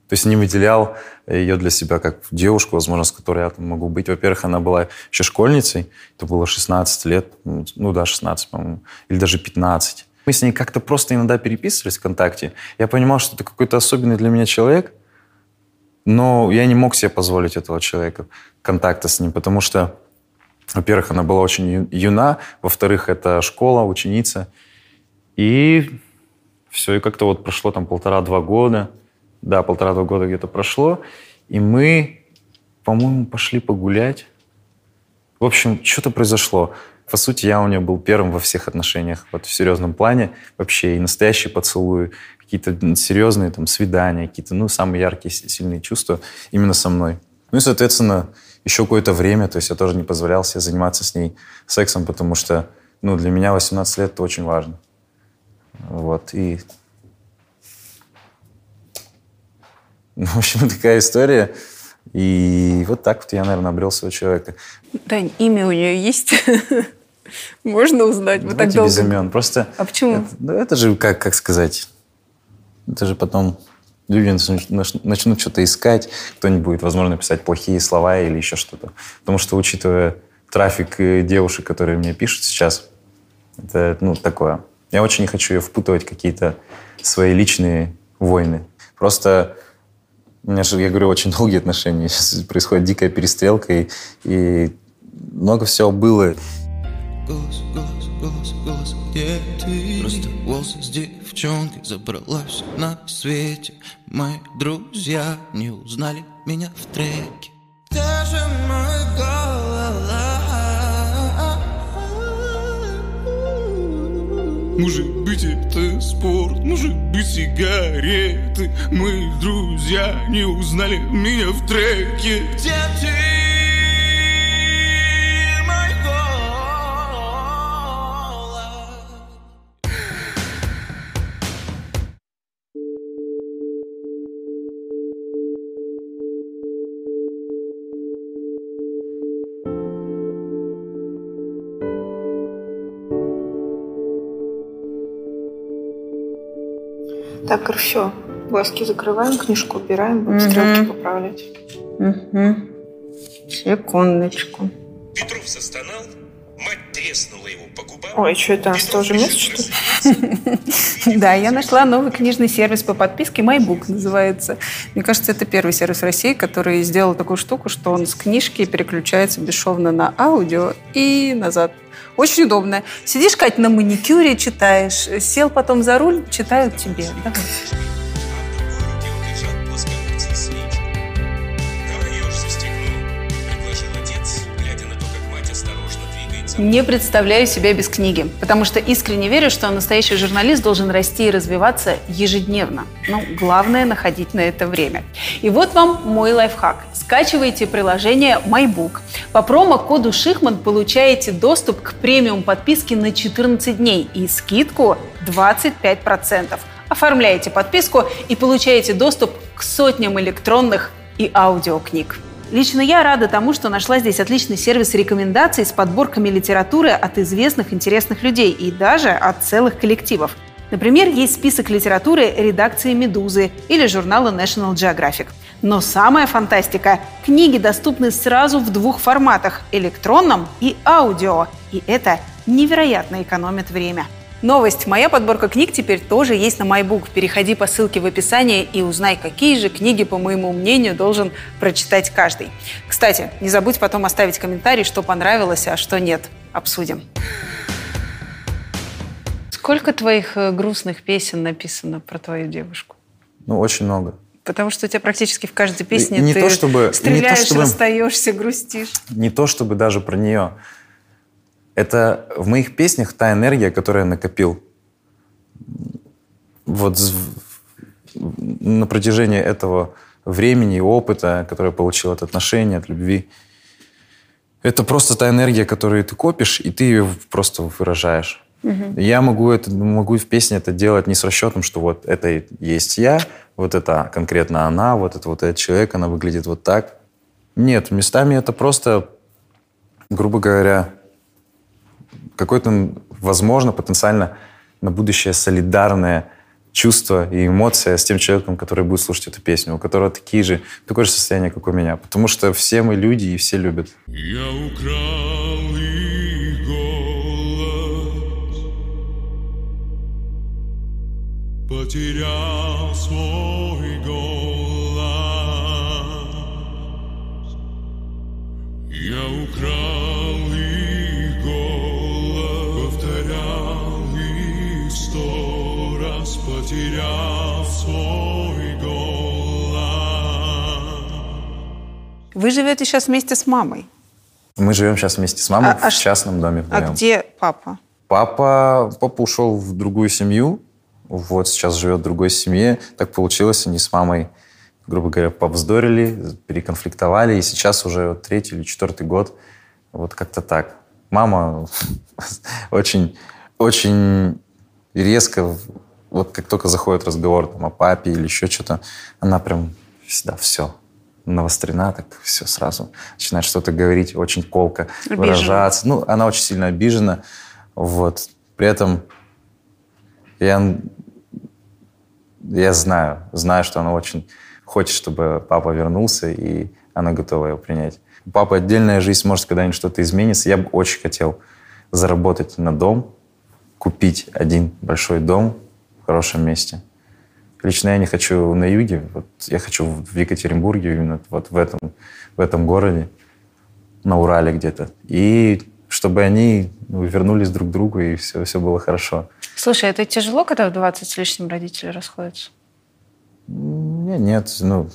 то есть не выделял ее для себя как девушку, возможно, с которой я там могу быть. Во-первых, она была еще школьницей, это было 16 лет, ну да, 16, по-моему, или даже 15. Мы с ней как-то просто иногда переписывались ВКонтакте. Я понимал, что это какой-то особенный для меня человек, но я не мог себе позволить этого человека, контакта с ним, потому что, во-первых, она была очень юна, во-вторых, это школа, ученица. И все, и как-то вот прошло там полтора-два года – да, полтора-два года где-то прошло, и мы, по-моему, пошли погулять. В общем, что-то произошло. По сути, я у нее был первым во всех отношениях, вот в серьезном плане вообще, и настоящие поцелуи, какие-то серьезные там свидания, какие-то, ну, самые яркие, сильные чувства именно со мной. Ну и, соответственно, еще какое-то время, то есть я тоже не позволял себе заниматься с ней сексом, потому что, ну, для меня 18 лет это очень важно. Вот, и Ну, в общем, (laughs) такая история. И вот так вот я, наверное, обрел своего человека. Дань, имя у нее есть? (laughs) Можно узнать? Мы так долго... без имен. Просто... А почему? Это, да, это же, как, как сказать, это же потом люди начнут, начнут что-то искать, кто-нибудь будет, возможно, писать плохие слова или еще что-то. Потому что, учитывая трафик э, девушек, которые мне пишут сейчас, это, ну, такое. Я очень не хочу ее впутывать в какие-то свои личные войны. Просто У меня же, я говорю, очень долгие отношения. Сейчас происходит дикая перестрелка, и, и много всего было. Голос, голос, голос, голос, где ты? Просто голос с девчонкой забралась на свете Мои друзья не узнали меня в треке Может быть это спорт, может быть сигареты Мои друзья не узнали меня в треке Где ты? Так, все. Глазки закрываем, книжку убираем, будем Мгм. стрелки поправлять. Мгм. Секундочку. Петров застонал, мать треснула его по губам. Ой, что это, у нас тоже место, что ли? Да, я нашла новый книжный сервис по подписке MyBook называется. Мне кажется, это первый сервис в России, который сделал такую штуку, что он с книжки переключается бесшовно на аудио и назад. Очень удобно. Сидишь, Кать, на маникюре, читаешь. Сел потом за руль, читают тебе. Давай. Не представляю себя без книги, потому что искренне верю, что настоящий журналист должен расти и развиваться ежедневно. Ну, главное – находить на это время. И вот вам мой лайфхак. Скачивайте приложение MyBook. По промокоду Шихман получаете доступ к премиум подписке на 14 дней и скидку 25%. Оформляете подписку и получаете доступ к сотням электронных и аудиокниг. Лично я рада тому, что нашла здесь отличный сервис рекомендаций с подборками литературы от известных интересных людей и даже от целых коллективов. Например, есть список литературы редакции «Медузы» или журнала National Geographic. Но самая фантастика – книги доступны сразу в двух форматах – электронном и аудио. И это невероятно экономит время. Новость. Моя подборка книг теперь тоже есть на MyBook. Переходи по ссылке в описании и узнай, какие же книги, по моему мнению, должен прочитать каждый. Кстати, не забудь потом оставить комментарий, что понравилось, а что нет. Обсудим. Сколько твоих э, грустных песен написано про твою девушку? Ну, очень много. Потому что у тебя практически в каждой песне не ты то чтобы- и не то стреляешь, чтобы- расстаешься, грустишь. Не то чтобы даже про нее. Это в моих песнях та энергия, которую я накопил. Вот на протяжении этого времени и опыта, который я получил от отношений, от любви. Это просто та энергия, которую ты копишь, и ты ее просто выражаешь. Я могу, это, могу в песне это делать не с расчетом, что вот это и есть я, вот это конкретно она, вот это вот этот человек, она выглядит вот так. Нет, местами это просто, грубо говоря, какое-то, возможно, потенциально на будущее солидарное чувство и эмоция с тем человеком, который будет слушать эту песню, у которого такие же, такое же состояние, как у меня. Потому что все мы люди и все любят. Я украл потерял свой голос. Я украл их голос, повторял их сто раз, потерял свой голос. Вы живете сейчас вместе с мамой. Мы живем сейчас вместе с мамой А- а в ш- частном доме А вдвоем. где папа? Папа, папа ушел в другую семью, вот сейчас живет в другой семье. Так получилось, они с мамой, грубо говоря, повздорили, переконфликтовали, и сейчас уже третий или четвертый год вот как-то так. Мама (laughs) очень, очень резко, вот как только заходит разговор там, о папе или еще что-то, она прям всегда все навострена, так все сразу начинает что-то говорить, очень колко Обижена. выражаться. Ну, она очень сильно обижена. Вот. При этом я, я знаю, знаю, что она очень хочет, чтобы папа вернулся, и она готова его принять. У папы отдельная жизнь, может, когда-нибудь что-то изменится. Я бы очень хотел заработать на дом, купить один большой дом в хорошем месте, Лично я не хочу на юге, вот я хочу в Екатеринбурге, именно вот в этом, в этом городе, на Урале где-то. И чтобы они ну, вернулись друг к другу, и все, все было хорошо. Слушай, это тяжело, когда в 20 с лишним родители расходятся? Нет, нет, ну,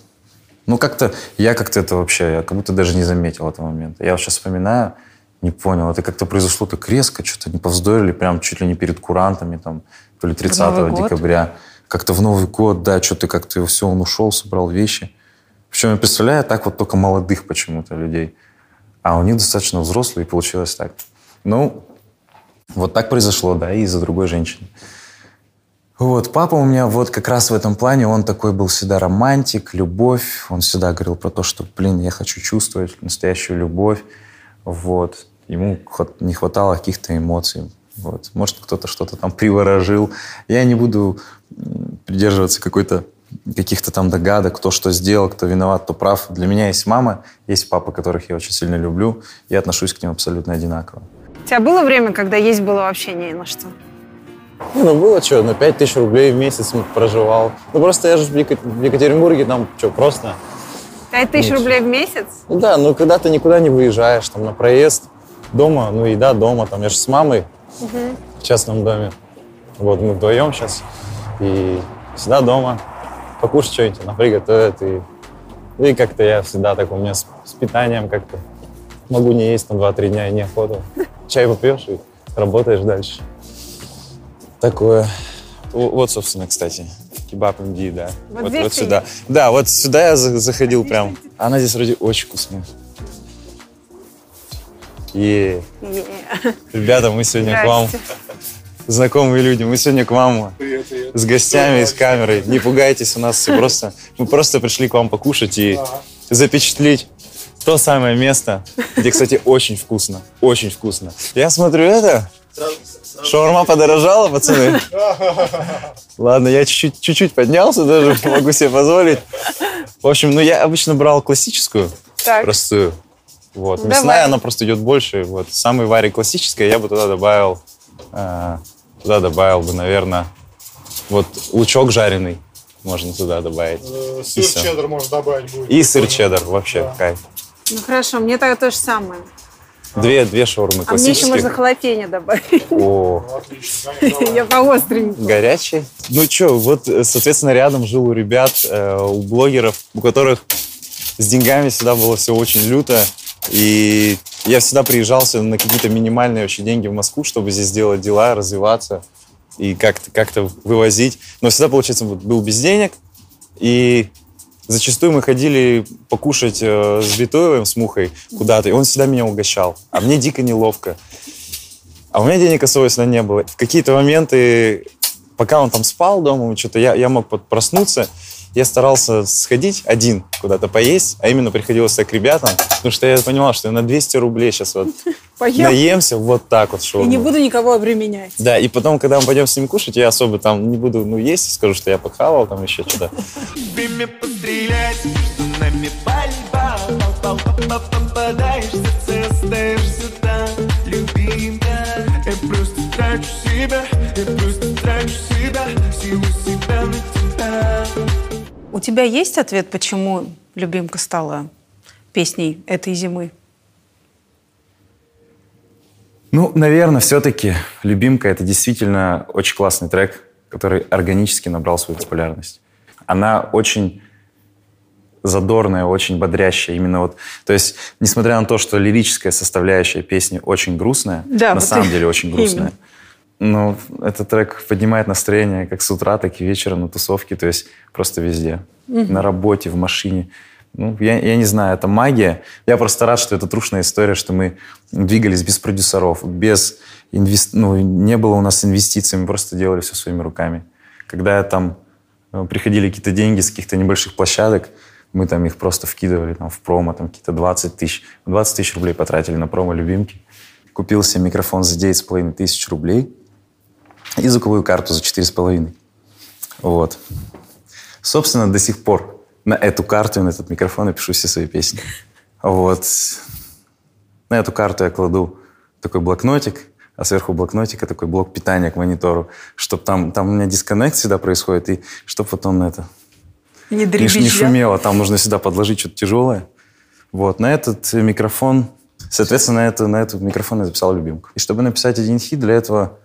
ну как-то, я как-то это вообще, я как будто даже не заметил этого момента. Я сейчас вспоминаю, не понял, это как-то произошло так резко, что-то не повздорили, прям чуть ли не перед курантами, там, то ли 30 Новый год? декабря. Как-то в Новый год, да, что-то как-то все, он ушел, собрал вещи. Причем я представляю, так вот только молодых почему-то людей. А у них достаточно взрослые, и получилось так. Ну, вот так произошло, да, из-за другой женщины. Вот, папа у меня вот как раз в этом плане, он такой был всегда романтик, любовь. Он всегда говорил про то, что, блин, я хочу чувствовать настоящую любовь. Вот. Ему не хватало каких-то эмоций. Вот. Может, кто-то что-то там приворожил. Я не буду придерживаться какой-то каких-то там догадок, кто что сделал, кто виноват, кто прав. Для меня есть мама, есть папа, которых я очень сильно люблю. Я отношусь к ним абсолютно одинаково. Тебя было время, когда есть было вообще не на что? Ну, ну было что, на 5 тысяч рублей в месяц проживал. Ну, просто я же в Ека- в Екатеринбурге, там что, просто... 5 тысяч Ничего. рублей в месяц? Ну да, ну когда ты никуда не выезжаешь, там на проезд, дома, ну еда дома, там я же с мамой в частном доме. Вот мы вдвоем сейчас. И всегда дома. Покушать что-нибудь, она приготовит. И, и как-то я всегда так у меня с, с питанием как-то могу не есть там 2-3 дня и неохота. Чай попьешь и работаешь дальше. Такое. Вот, собственно, кстати, кебаб МД, да. Вот здесь ты сюда. Да, вот сюда я за- заходил прям. Она здесь вроде очень вкусная. Не. ребята, мы сегодня к вам, знакомые люди, мы сегодня к вам с гостями и с камерой. Не пугайтесь, у нас все просто, мы просто пришли к вам покушать и запечатлеть то самое место, где, кстати, очень вкусно, очень вкусно. Я смотрю это, шаурма подорожала, пацаны. Ладно, я чуть-чуть, чуть-чуть поднялся даже, могу себе позволить. В общем, ну я обычно брал классическую, Так. простую. Вот. Давай. Мясная, она просто идет больше. Вот. Самый вари классическая, я бы туда добавил, э, туда добавил бы, наверное, вот лучок жареный можно туда добавить. Э, И Сыр всё. чеддер можно добавить будет. И сыр чеддер, вообще кайф. Ну хорошо, мне тогда то же самое. Две, две шаурмы А мне еще можно халапеньо добавить. О, Отлично. (laughs) Я по остренькому. горячий. Ну что, вот, э, соответственно, рядом жил у ребят, э, у блогеров, у которых с деньгами всегда было все очень люто. И я всегда приезжал сюда на какие-то минимальные вообще деньги в Москву, чтобы здесь делать дела, развиваться и как-то как вывозить. Но всегда, получается, был без денег. И зачастую мы ходили покушать э, с Витоевым, с Мухой куда-то, и он всегда меня угощал. А мне дико неловко. А у меня денег всегда не было. В какие-то моменты, пока он там спал дома, что-то я, я мог проснуться, я старался сходить один куда-то поесть, а именно приходилось так к ребятам, потому что я понимал, что я на 200 рублей сейчас вот (laughs) Поем наемся вот так вот и шаурму. не буду никого обременять. Да, и потом, когда мы пойдем с ним кушать, я особо там не буду, ну, есть, скажу, что я похавал там еще что-то. Время пострелять, между нами пальба остаешься там я просто трачу себя Я просто трачу себя Силу У тебя есть ответ, почему «Любимка» стала песней этой зимы? Ну, наверное, все-таки «Любимка» — это действительно очень классный трек, который органически набрал свою популярность. Она очень задорная, очень бодрящая. Именно вот, то есть, несмотря на то, что лирическая составляющая песни очень грустная, Да, на вот самом деле очень грустная. Но этот трек поднимает настроение как с утра, так и вечером на тусовке, то есть просто везде. На работе, в машине. Ну, я, я не знаю, это магия. Я просто рад, что это трушная история, что мы двигались без продюсеров, без инвест... ну, не было у нас инвестиций, мы просто делали все своими руками. Когда там э, приходили какие-то деньги с каких-то небольших площадок, мы там их просто вкидывали там, в промо, там какие-то 20 тысяч. 20 тысяч рублей потратили на промо «Любимки». Купил себе микрофон за 9,5 тысяч рублей и звуковую карту за 4,5. Вот. Собственно, до сих пор на эту карту и на этот микрофон я пишу все свои песни. Вот. На эту карту я кладу такой блокнотик, а сверху блокнотика такой блок питания к монитору, чтобы там, там у меня дисконнект всегда происходит, и чтобы потом это Не не, не шумело, там нужно сюда подложить что-то тяжелое. Вот, на этот микрофон, соответственно, на, это, на этот микрофон я записал любимку. И чтобы написать один хит, для этого,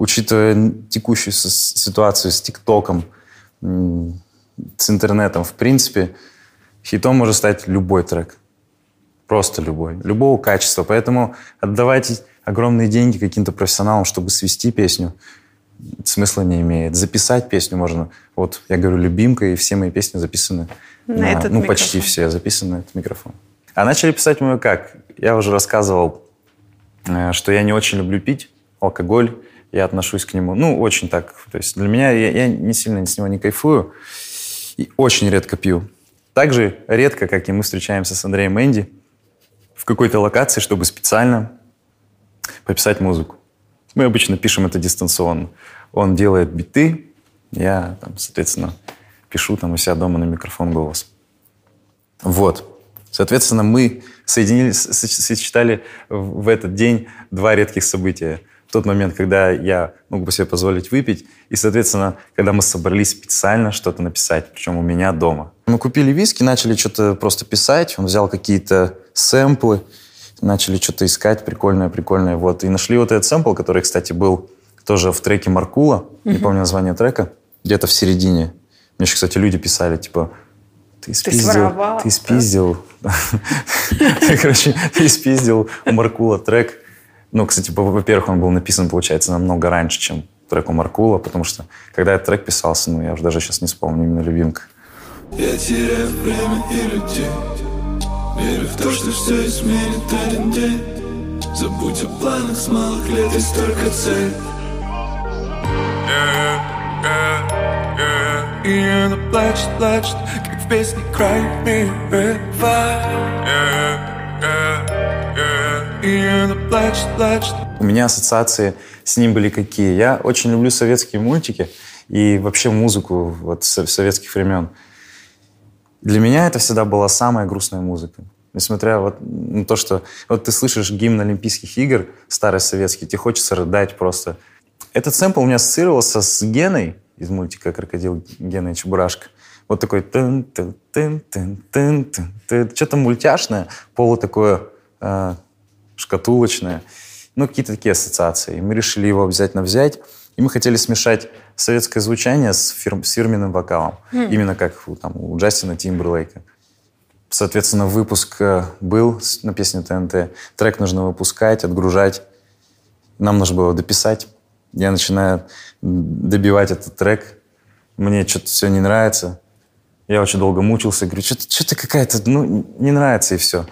учитывая текущую ситуацию с ТикТоком, с интернетом, в принципе, хитом может стать любой трек. Просто любой. Любого качества. Поэтому отдавать огромные деньги каким-то профессионалам, чтобы свести песню, смысла не имеет. Записать песню можно. Вот я говорю, любимка, и все мои песни записаны. На этот ну, почти микрофон. все записаны на этот микрофон. А начали писать мы как? Я уже рассказывал, э, что я не очень люблю пить алкоголь. Я отношусь к нему, ну, очень так. То есть для меня, я, я не сильно с него не кайфую. И очень редко пью. Также редко, как и мы встречаемся с Андреем Энди, в какой-то локации, чтобы специально пописать музыку. Мы обычно пишем это дистанционно. Он делает биты, я, там, соответственно, пишу там у себя дома на микрофон голос. Вот. Соответственно, мы соединили, сочетали в этот день два редких события. В тот момент, когда я мог бы себе позволить выпить, и, соответственно, когда мы собрались специально что-то написать, причем у меня дома. Мы купили виски, начали что-то просто писать, он взял какие-то сэмплы, начали что-то искать прикольное, прикольное, вот. И нашли вот этот сэмпл, который, кстати, был тоже в треке Маркула, не Мгм. помню название трека, где-то в середине. Мне еще, кстати, люди писали, типа, ты спиздил, своровал, ты спиздил. (laughs) Короче, ты спиздил у Маркула трек. Ну, кстати, во- во-первых, он был написан, получается, намного раньше, чем трек у Маркула, потому что, когда этот трек писался, ну, я уже даже сейчас не вспомню, именно «Любимка». Я теряю время и людей. Верю в то, что все изменит один день. Забудь о планах с малых лет, есть только цель. И она плачет, плачет, как в песне Cry Me River плачет, плачет У меня ассоциации с ним были какие? Я очень люблю советские мультики и вообще музыку вот со- советских времен. Для меня это всегда была самая грустная музыка. Несмотря вот на то, что вот ты слышишь гимн Олимпийских игр, старый советский, тебе хочется рыдать просто. Этот сэмпл у меня ассоциировался с Геной из мультика «Крокодил Гена и Чебурашка». Вот такой тын тын тын тын тын тын Что-то мультяшное, полу такое э, шкатулочное. Ну, какие-то такие ассоциации. И мы решили его обязательно взять. И мы хотели смешать советское звучание с, фир- с фирменным вокалом. Хм. Именно как у, там, у Джастина Тимберлейка. Соответственно, выпуск э, был на песню ТНТ. Трек нужно выпускать, отгружать. Нам нужно было дописать. Я начинаю добивать этот трек. Мне что-то все не нравится. Я очень долго мучился. Говорю, что-то какая-то, ну, не нравится и все.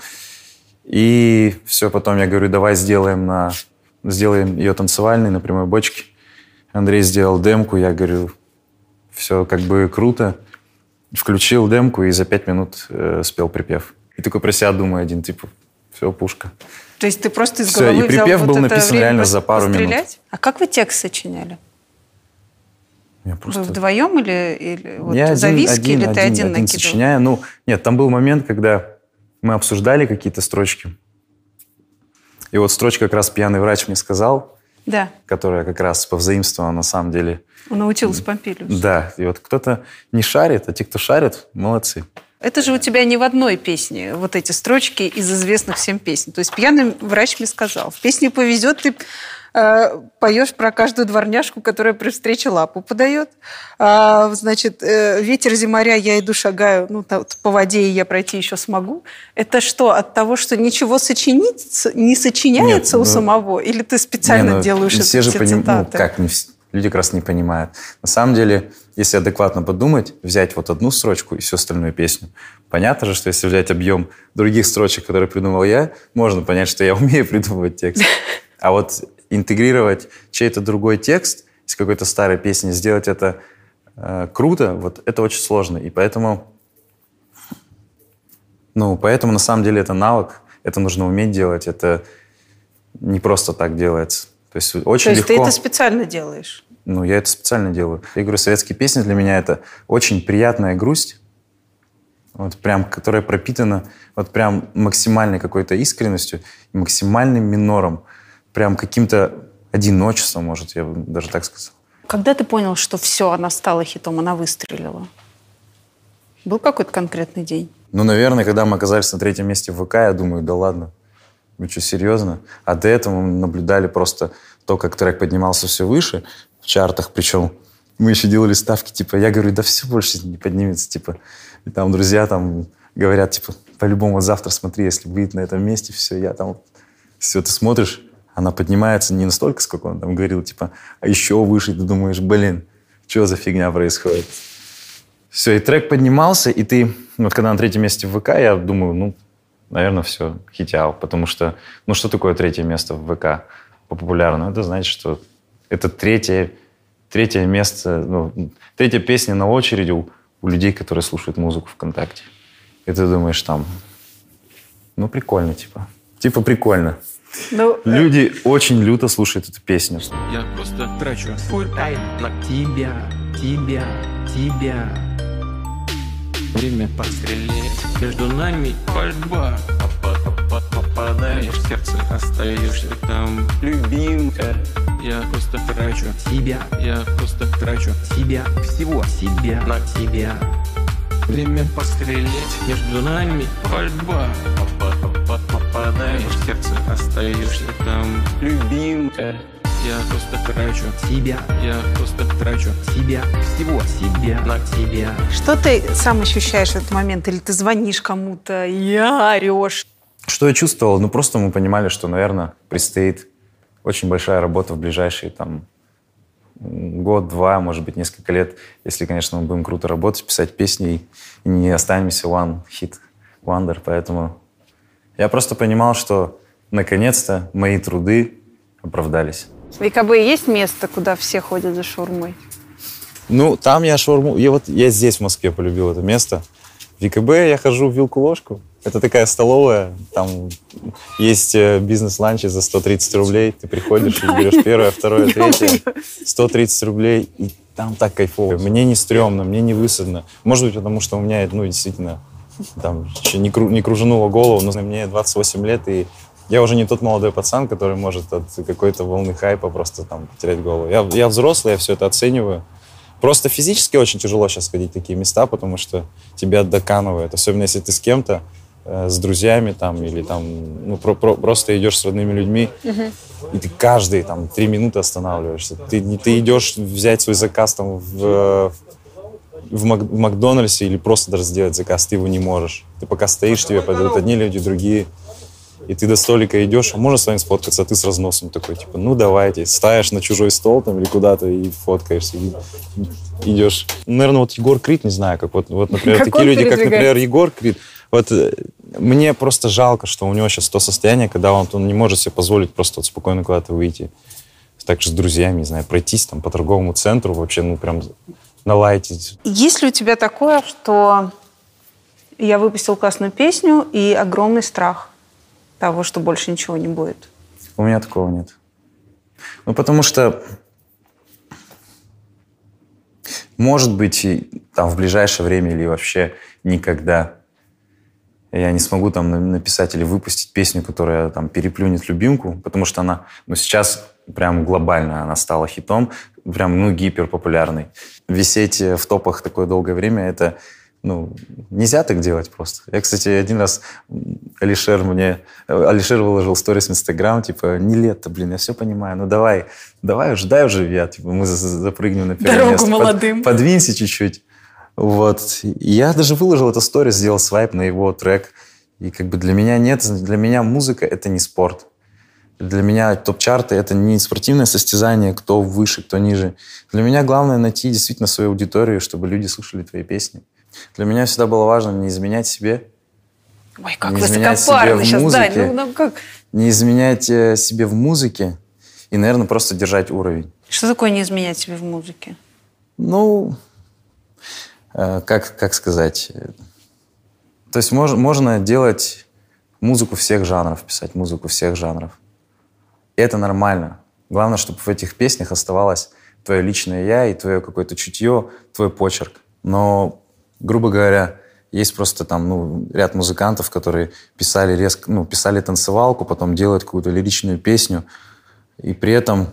И все, потом я говорю, давай сделаем, на, сделаем ее танцевальной на прямой бочке. Андрей сделал демку, я говорю, все как бы круто. Включил демку и за пять минут э, спел припев. И такой про себя думаю один, типа, все, пушка. То есть ты просто из головы и взял припев вот был это написан реально за пару минут. пострелять? А как вы текст сочиняли? Я просто... Вы вдвоем или, или вот я за один, виски, один, или ты один, один, один накидывал? сочиняю. Ну, нет, там был момент, когда мы обсуждали какие-то строчки. И вот строчка как раз пьяный врач мне сказал, Да, которая как раз повзаимствована на самом деле. он научился Помпилиус. Да, и вот кто-то не шарит, а те, кто шарит, молодцы. Это же у тебя не в одной песне, вот эти строчки из известных всем песен. То есть пьяный врач мне сказал, в песне «Повезет» ты э, поешь про каждую дворняжку, которая при встрече лапу подает. А, значит, э, «Ветер зиморя, я иду, шагаю, ну, по воде и я пройти еще смогу». Это что, от того, что ничего сочинить не сочиняется Нет, у ну, самого? Или ты специально Не, ну, делаешь все эти же поним- ну, как, не вс- люди как раз не понимают. На самом деле, если адекватно подумать, взять вот одну строчку и всю остальную песню, понятно же, что если взять объем других строчек, которые придумал я, можно понять, что я (laughs) умею придумывать текст. А вот интегрировать чей-то другой текст из какой-то старой песни, сделать это э, круто, вот это очень сложно. И поэтому, ну, поэтому на самом деле это навык, это нужно уметь делать, это не просто так делается. То есть очень То есть легко. ты это специально делаешь? Ну, я это специально делаю. Я говорю, советские песни для меня это очень приятная грусть, вот прям, которая пропитана вот прям максимальной какой-то искренностью, максимальным минором, прям каким-то одиночество, может, я бы даже так сказал. Когда ты понял, что все, она стала хитом, она выстрелила? Был какой-то конкретный день? Ну, наверное, когда мы оказались на третьем месте в ВК, я думаю, да ладно, вы что, серьезно? А до этого мы наблюдали просто то, как трек поднимался все выше в чартах, причем мы еще делали ставки, типа, я говорю, да все больше не поднимется, типа, и там друзья там говорят, типа, по-любому завтра смотри, если будет на этом месте, все, я там, все, ты смотришь, она поднимается не настолько, сколько он там говорил, типа, а еще выше, ты думаешь, блин, что за фигня происходит? Все, и трек поднимался, и ты, вот когда на третьем месте в ВК, я думаю, ну, наверное, все, хитял, потому что, ну, что такое третье место в ВК по популярному? Это значит, что это третье, третье место, ну, третья песня на очереди у, у людей, которые слушают музыку ВКонтакте. И ты думаешь там, ну, прикольно, типа. Типа прикольно. Ну, э, Люди очень люто слушают эту песню. Я просто трачу на тебя, тебя, тебя. Время пострелять, между нами пальба. Попа- Попадаешь в сердце, остаешься там, любимка. Я просто трачу. Себя, я просто трачу. Себя, всего. Себя на тебя. Время пострелять, между нами пальба. Попа- Попадаешь в сердце, остаешься там, любимка. Я просто трачу себя, я просто трачу себя, всего себя на тебя. что ты сам ощущаешь в этот момент? Или ты звонишь кому-то и орешь? Что я чувствовал? Ну, просто мы понимали, что, наверное, предстоит очень большая работа в ближайшие там год-два, может быть, несколько лет, если, конечно, мы будем круто работать, писать песни и не останемся one hit wonder. Поэтому я просто понимал, что наконец-то мои труды оправдались. В ВКБ есть место, куда все ходят за шаурмой? Ну, там я шаурму... Я вот я здесь, в Москве, полюбил это место. В ВКБ я хожу в вилку-ложку. Это такая столовая, там есть э, бизнес-ланчи за 130 рублей. Ты приходишь и берешь первое, второе, третье. 130 рублей, и там так кайфово. Мне не стрёмно, мне не высадно. Может быть, потому что у меня, ну, действительно, там еще не, кру- не кружанула голову, но мне 28 лет, и я уже не тот молодой пацан, который может от какой-то волны хайпа просто там потерять голову. Я, я взрослый, я все это оцениваю. Просто физически очень тяжело сейчас ходить в такие места, потому что тебя доканывает. Особенно если ты с кем-то, э, с друзьями там, или там, ну, про- про- просто идешь с родными людьми, и ты каждые там три минуты останавливаешься. Ты, не- ты идешь взять свой заказ там в, в, Мак- в Макдональдсе или просто даже сделать заказ, ты его не можешь. Ты пока стоишь, тебе подойдут одни люди, другие. И ты до столика идешь, а можно с вами сфоткаться, а ты с разносом такой, типа, ну давайте. Ставишь на чужой стол там или куда-то и фоткаешься. И идешь. Наверное, вот Егор Крид, не знаю, как вот, вот например, Как такие люди, как, например. Егор Крид. Вот э, мне просто жалко, что у него сейчас то состояние, когда он, он не может себе позволить просто вот спокойно куда-то выйти. Так же с друзьями, не знаю, пройтись там по торговому центру, вообще, ну, прям налайтить. Есть ли у тебя такое, что я выпустил классную песню и огромный страх того, что больше ничего не будет? У меня такого нет. Ну, потому что, может быть, там в ближайшее время или вообще никогда я не смогу там на- написать или выпустить песню, которая там переплюнет любимку, потому что она, ну, сейчас прям глобально она стала хитом, прям, ну, гиперпопулярной. Висеть э, в топах такое долгое время, это, ну, нельзя так делать просто. Я, кстати, один раз Алишер мне, э, Алишер выложил сторис в Инстаграм, типа, не лето, блин, я все понимаю, ну давай, давай уже, дай уже я, типа, мы за- за- запрыгнем на первое Дорогу место. Под- молодым. подвинься чуть-чуть. Вот. И я даже выложил эту сторис, сделал свайп на его трек. И как бы для меня нет, для меня музыка — это не спорт. Для меня топ-чарты — это не спортивное состязание, кто выше, кто ниже. Для меня главное найти действительно свою аудиторию, чтобы люди слушали твои песни. Для меня всегда было важно не изменять себе, Ой, как Не изменять себе в сейчас, музыке. Дань. Ну, ну как? не изменять э, себе в музыке и, наверное, просто держать уровень. Что такое не изменять себе в музыке? Ну, э, как, как сказать? То есть мож- можно делать музыку всех жанров, писать музыку всех жанров. И это нормально. Главное, чтобы в этих песнях оставалось твое личное я и твое какое-то чутье, твой почерк. Но, грубо говоря, есть просто там ну, ряд музыкантов, которые писали, резко, ну, писали танцевалку, потом делают какую-то лиричную песню, и при этом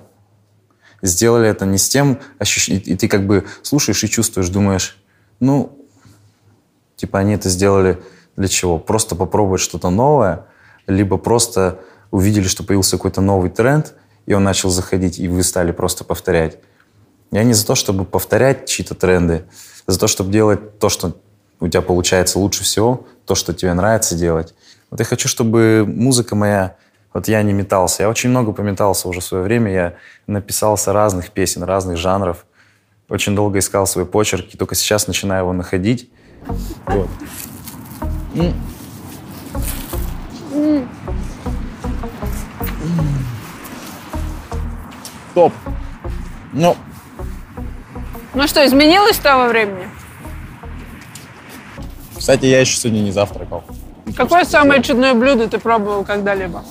сделали это не с тем ощущением, и ты как бы слушаешь и чувствуешь, думаешь, ну, типа они это сделали для чего? Просто попробовать что-то новое, либо просто увидели, что появился какой-то новый тренд, и он начал заходить, и вы стали просто повторять. Я не за то, чтобы повторять чьи-то тренды, за то, чтобы делать то, что у тебя получается лучше всего, то, что тебе нравится делать. Вот я хочу, чтобы музыка моя, вот я не метался. Я очень много пометался уже в свое время. Я написался разных песен, разных жанров. Очень долго искал свой почерк, и только сейчас начинаю его находить. Вот. Топ. Ну, Ну что, изменилось с того времени? кстати, я еще сегодня не завтракал. Какое самое чудное блюдо ты пробовал когда-либо?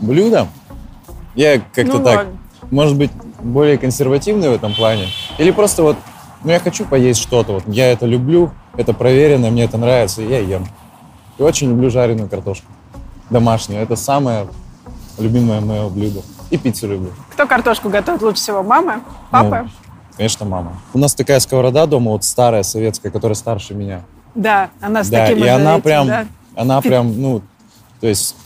Блюдо? Я как-то Ну так, ладно. может быть, более консервативный в этом плане. Или просто вот, ну я хочу поесть что-то, вот я это люблю, это проверено, мне это нравится, и я ем. И очень люблю жареную картошку. Домашнюю. Это самое любимое мое блюдо. И пиццу люблю. Кто картошку готовит лучше всего? Мама? Папа? Ну, конечно, мама. У нас такая сковорода дома, вот старая советская, которая старше меня. Да, она с да, таким и она этим, прям, да. она (laughs) прям, ну, то есть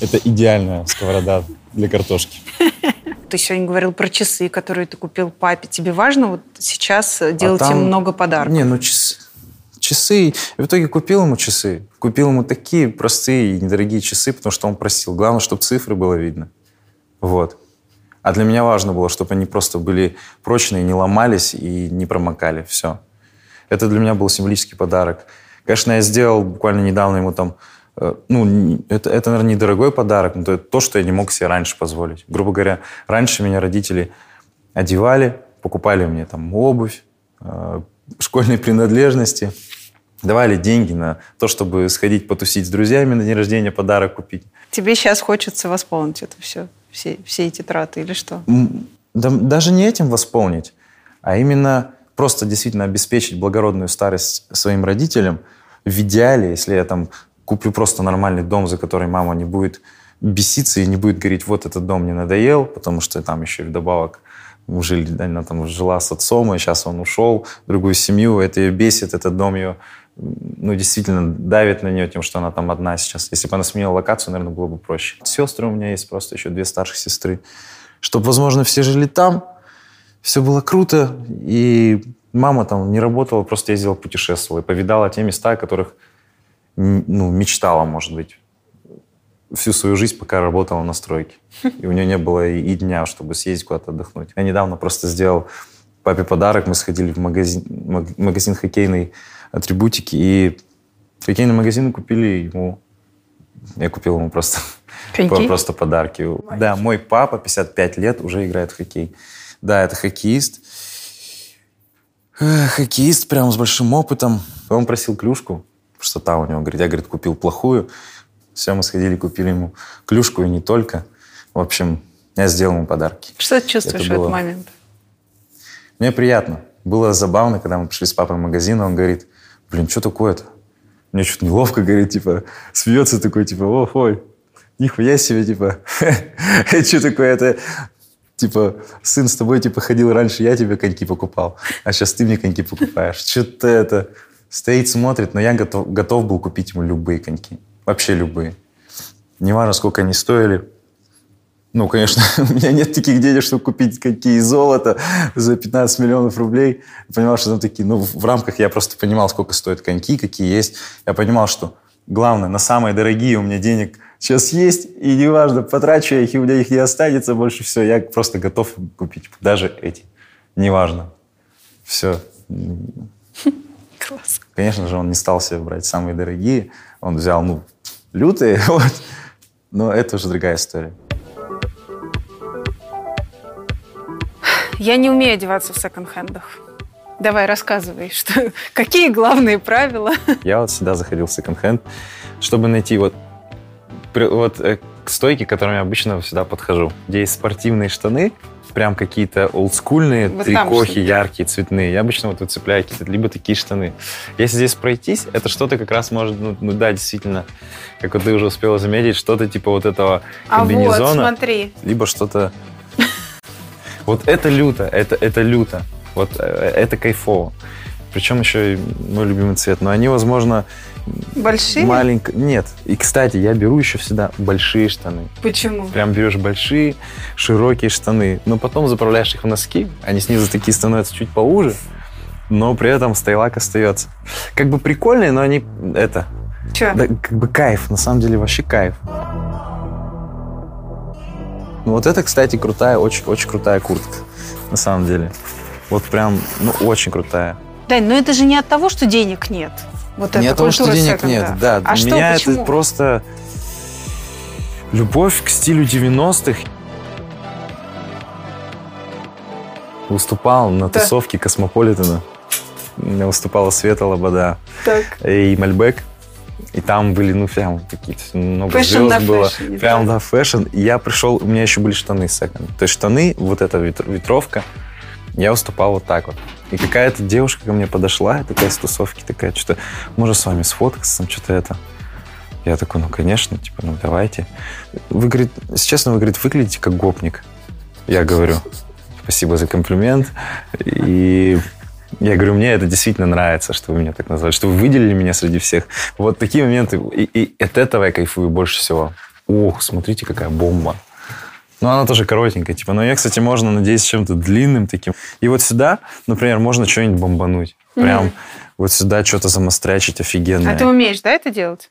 это идеальная сковорода для картошки. Ты сегодня говорил про часы, которые ты купил папе. Тебе важно вот сейчас э, делать там- им много подарков? Не, ну часы. Часы. И в итоге купил ему часы. Купил ему такие простые и недорогие часы, потому что он просил. Главное, чтобы цифры было видно. Вот. А для меня важно было, чтобы они просто были прочные, не ломались и не промокали. Все. Это для меня был символический подарок. Конечно, я сделал буквально недавно ему там... э, Ну, это, это, наверное, недорогой подарок, но это то, что я не мог себе раньше позволить. Грубо говоря, раньше меня родители одевали, покупали мне там обувь, э, школьные принадлежности, давали деньги на то, чтобы сходить потусить с друзьями на день рождения, подарок купить. Тебе сейчас хочется восполнить это все, все, все эти траты или что? Да- даже не этим восполнить, а именно просто действительно обеспечить благородную старость своим родителям. В идеале, если я там куплю просто нормальный дом, за который мама не будет беситься и не будет говорить, вот этот дом мне надоел, потому что там еще вдобавок жили, она там жила с отцом, и сейчас он ушел в другую семью, это ее бесит, этот дом ее ну, действительно давит на нее тем, что она там одна сейчас. Если бы она сменила локацию, наверное, было бы проще. Сестры у меня есть, просто еще две старших сестры. Чтобы, возможно, все жили там, все было круто, и мама там не работала, просто ездила, путешествовала и повидала те места, о которых ну, мечтала, может быть, всю свою жизнь, пока работала на стройке. И у нее не было и, дня, чтобы съездить куда-то отдохнуть. Я недавно просто сделал папе подарок. Мы сходили в магазин, маг- магазин хоккейной атрибутики, и хоккейный магазин купили ему... Я купил ему просто, (laughs) просто подарки. Да, мой папа, 55 лет, уже играет в хоккей. Да, это хоккеист. Хоккеист прям с большим опытом. Он просил клюшку, что там у него, говорит, я, говорит, купил плохую. Все, мы сходили, купили ему клюшку и не только. В общем, я сделал ему подарки. Что ты чувствуешь Это в было- этот момент? Мне приятно. Было забавно, когда мы пришли с папой в магазин, он говорит, блин, что такое-то? Мне что-то неловко, говорит, типа, смеется такой, типа, ох, ой, нихуя себе, типа, (laughs) что такое это? Типа, сын с тобой, типа, ходил раньше, я тебе коньки покупал, а сейчас ты мне коньки покупаешь. Что-то это... Стоит, смотрит, но я готов, готов был купить ему любые коньки. Вообще любые. Неважно, сколько они стоили. Ну, конечно, (laughs) у меня нет таких денег, чтобы купить какие золото за 15 миллионов рублей. Я понимал, что там такие, ну, в рамках я просто понимал, сколько стоят коньки, какие есть. Я понимал, что главное, на самые дорогие у меня денег сейчас есть, и неважно, потрачу я их, и у меня их не останется больше всего. Я просто готов купить даже эти. Неважно. Все. (laughs) Класс. Конечно же, он не стал себе брать самые дорогие. Он взял, ну, лютые, (laughs) вот. Но это уже другая история. Я не умею одеваться в секонд-хендах. Давай, рассказывай, что, (laughs) какие главные правила? Я вот всегда заходил в секонд-хенд, чтобы найти вот, вот э, к стойке, к которым я обычно всегда подхожу, где есть спортивные штаны, прям какие-то олдскульные, Вот трикохи, яркие, цветные. Я обычно вот выцепляю какие-то, либо такие штаны. Если здесь пройтись, это что-то как раз может, ну, ну да, действительно, как вот ты уже успела заметить, что-то типа вот этого А вот, комбинезона, смотри. либо что-то Вот это люто, это, это люто. Вот э, это кайфово. Причем еще и мой любимый цвет. Но они, возможно, Большие? маленько... Нет. И, кстати, я беру еще всегда большие штаны. Почему? Прям берешь большие, широкие штаны. Но потом заправляешь их в носки. Они снизу такие становятся чуть поуже. Но при этом стайлак остается. Как бы прикольные, но они... Это... Че? Да, как бы кайф. На самом деле вообще кайф. Ну вот это, кстати, крутая, очень, очень крутая куртка. На самом деле. Вот прям, ну, очень крутая. Дань, но это же не от того, что денег нет. Вот не от того, что денег секонда. нет, да. А Для что, меня почему? это просто любовь к стилю 90-х. Выступал на Да. тусовке Космополитена. У меня выступала Света Лобода Так. и Мальбек. И там были, ну, прям какие-то много fashion звезд было. фэшне, прям, да. fashion. И я пришел, у меня еще были штаны секонд. То есть штаны, вот эта ветр- ветровка, я выступал вот так вот. И какая-то девушка ко мне подошла, такая с тусовки, такая, что-то, может, с вами сфоткаться, там, что-то это. Я такой, ну, конечно, типа, ну, давайте. Вы, говорит, честно, вы, говорит, выглядите как гопник. Я говорю, спасибо за комплимент. И я говорю, мне это действительно нравится, что вы меня так назвали, что вы выделили меня среди всех. Вот такие моменты. И, и от этого я кайфую больше всего. Ох, смотрите, какая бомба. Ну, она тоже коротенькая, типа. Но ее, кстати, можно, надеюсь, чем-то длинным таким. И вот сюда, например, можно что-нибудь бомбануть. Прям Мгм. вот сюда что-то замострячить офигенное. А ты умеешь, да, это делать?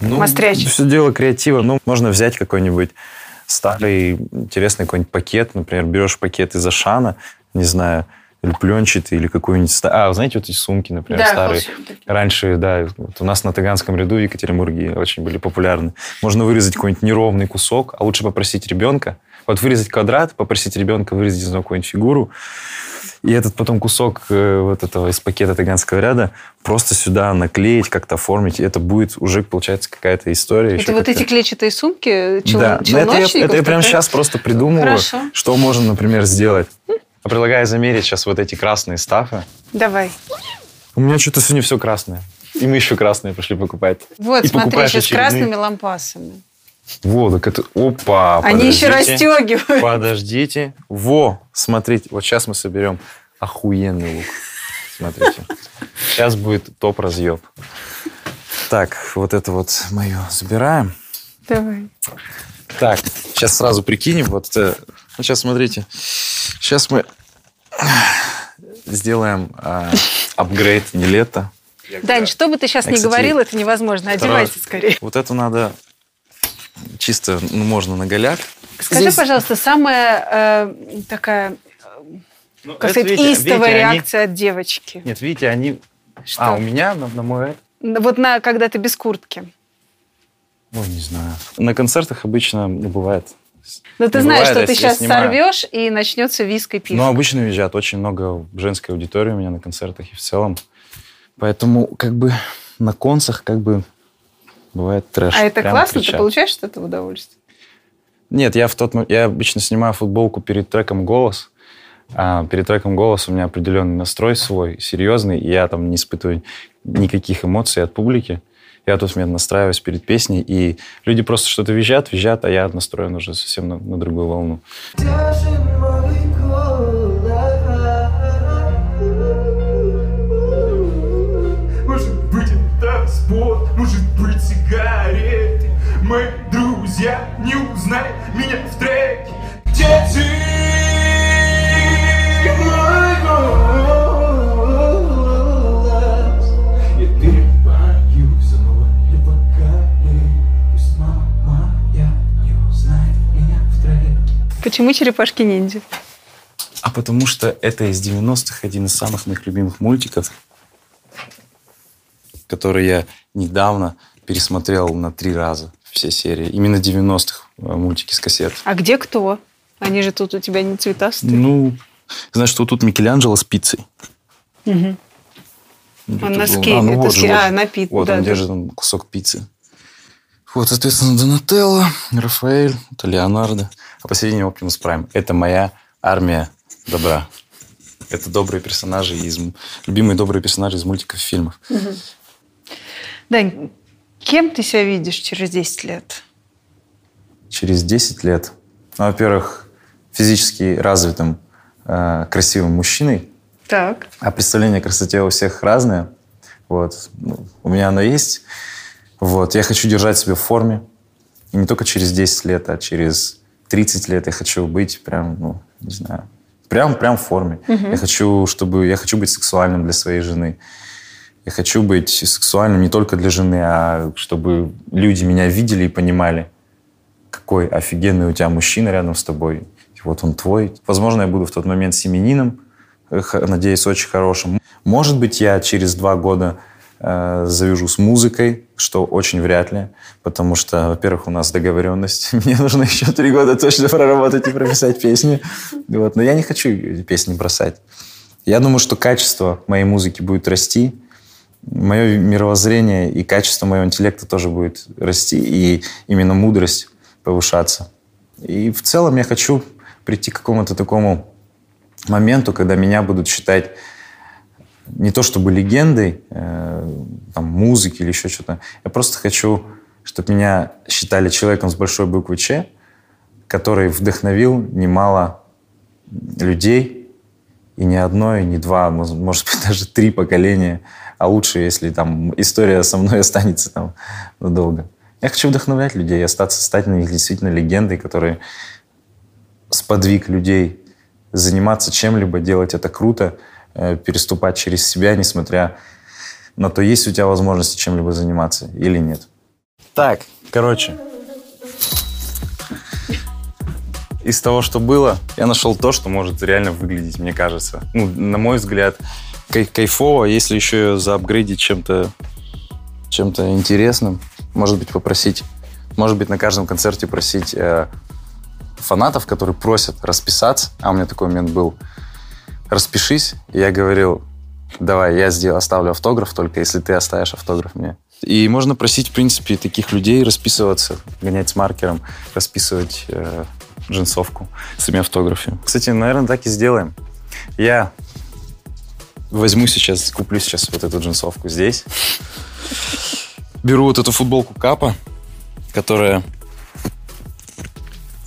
Ну, Мострячить. Все дело креатива. Ну, можно взять какой-нибудь старый, интересный какой-нибудь пакет. Например, берешь пакет из Ашана, не знаю, или пленчатый, или какой-нибудь... А, знаете, вот эти сумки, например, старые. Раньше, да, вот у нас на Таганском ряду в Екатеринбурге очень были популярны. Можно вырезать какой-нибудь неровный кусок, а лучше попросить ребенка. Вот вырезать квадрат, попросить ребенка вырезать из него какую-нибудь фигуру, и этот потом кусок э, вот этого из пакета Таганского ряда просто сюда наклеить, как-то оформить. И это будет уже, получается, какая-то история. Это вот эти клетчатые сумки чел... да, это я, это я прямо сейчас просто придумываю, Хорошо. что можно, например, сделать. Я предлагаю замерить сейчас вот эти красные стафы. Давай. У меня что-то сегодня все красное. И мы еще красные пошли покупать. Вот, И смотри, сейчас очередные. красными лампасами. Во, так это... Опа, Они еще подождите. расстегивают. Подождите. Во, смотрите, вот сейчас мы соберем охуенный лук. Смотрите. Сейчас будет топ-разъеб. Так, вот это вот мое забираем. Давай. Так, сейчас сразу прикинем. Вот это... Ну, сейчас смотрите. Сейчас мы сделаем а, апгрейд не лето. Дань, что бы ты сейчас А, не кстати, говорил, это невозможно. Второе. Одевайся скорее. Вот это надо чисто, ну, можно на голяк. Скажи, Здесь- пожалуйста, самая э, такая, Ну, как сказать, видите, истовая видите, они- реакция от девочки? Нет, видите, они... Что? А, у меня на, на мой... Вот на, когда ты без куртки. Ну, не знаю. На концертах обычно ну, бывает. Но ты Не знаешь, бывает, что ты сейчас снимаю. сорвешь, и начнется виск и. Но обычно уезжают очень много женской аудитории у меня на концертах и в целом. Поэтому как бы на концах как бы бывает трэш. а это Прямо классно? Ты кричат. получаешь от этого удовольствие? Нет, я в тот я обычно снимаю футболку перед треком «Голос». А перед треком «Голос» у меня определенный настрой свой, серьезный, и я там не испытываю никаких эмоций от публики. Я тут момент настраиваюсь перед песней, и люди просто что-то визжат, визжат, а я настроен уже совсем на, на другую волну. Мои друзья не узнают меня в треке. Дети мой Почему черепашки-ниндзя? А потому что это из 90-х один из самых моих любимых мультиков, который я недавно пересмотрел на три раза все серии. Именно 90-х э, мультики с кассет. А где кто? Они же тут у тебя не цветастые. Ну, знаешь, что тут Микеланджело с пиццей. Где Он носки, было? А, ну это вот ски- вот а, же. напит- Вот да, он да. держит кусок пиццы. Вот, соответственно, Донателло, Рафаэль, это Леонардо. А посередине Оптимус Прайм. Это моя армия добра. Это добрые персонажи из... Любимые добрые персонажи из мультиков и фильмов. Мгм. Дань, кем ты себя видишь через 10 лет? Через 10 лет, ну, во-первых, физически развитым, э, красивым мужчиной, Так. а представление о красоте у всех разное. Вот. Ну, у меня оно есть. Вот. Я хочу держать себя в форме. И не только через 10 лет, а через 30 лет я хочу быть прям, ну, не знаю, прям, прям в форме. Мгм. Я хочу, чтобы, я хочу быть сексуальным для своей жены. Я хочу быть сексуальным не только для жены, а чтобы люди меня видели и понимали, какой офигенный у тебя мужчина рядом с тобой. И Вот он твой. Возможно, я буду в тот момент семенином, надеюсь, очень хорошим. Может быть, я через два года завяжу с музыкой, что очень вряд ли, потому что, во-первых, у нас договоренность. (laughs) Мне нужно еще три года точно проработать и прописать песни. Вот. Но я не хочу песни бросать. Я думаю, что качество моей музыки будет расти, мое мировоззрение и качество моего интеллекта тоже будет расти, и именно мудрость повышаться. И в целом я хочу прийти к какому-то такому моменту, когда меня будут считать не то чтобы легендой э, там, музыки или еще что-то. Я просто хочу, чтобы меня считали человеком с большой буквы Ч, который вдохновил немало людей, и не одно, и не два, мож- может быть, (laughs) даже три поколения, а лучше, если там история со мной (laughs) останется там надолго. Я хочу вдохновлять людей, остаться, стать на них действительно легендой, который сподвиг людей заниматься чем-либо, делать это круто, переступать через себя, несмотря на то, есть у тебя возможности чем-либо заниматься или нет. Так, короче, из того, что было, я нашел то, что может реально выглядеть, мне кажется. Ну, на мой взгляд, кай- кайфово, если еще заапгрейдить чем-то чем-то интересным. Может быть, попросить, может быть, на каждом концерте просить э, фанатов, которые просят расписаться, а у меня такой момент был, распишись. Я говорил, давай, я сделаю, оставлю автограф, только если ты оставишь автограф мне. И можно просить, в принципе, таких людей расписываться, гонять с маркером, расписывать э, джинсовку с своими автографами. Кстати, наверное, так и сделаем. Я возьму сейчас, куплю сейчас вот эту джинсовку здесь. Беру вот эту футболку Капа, которая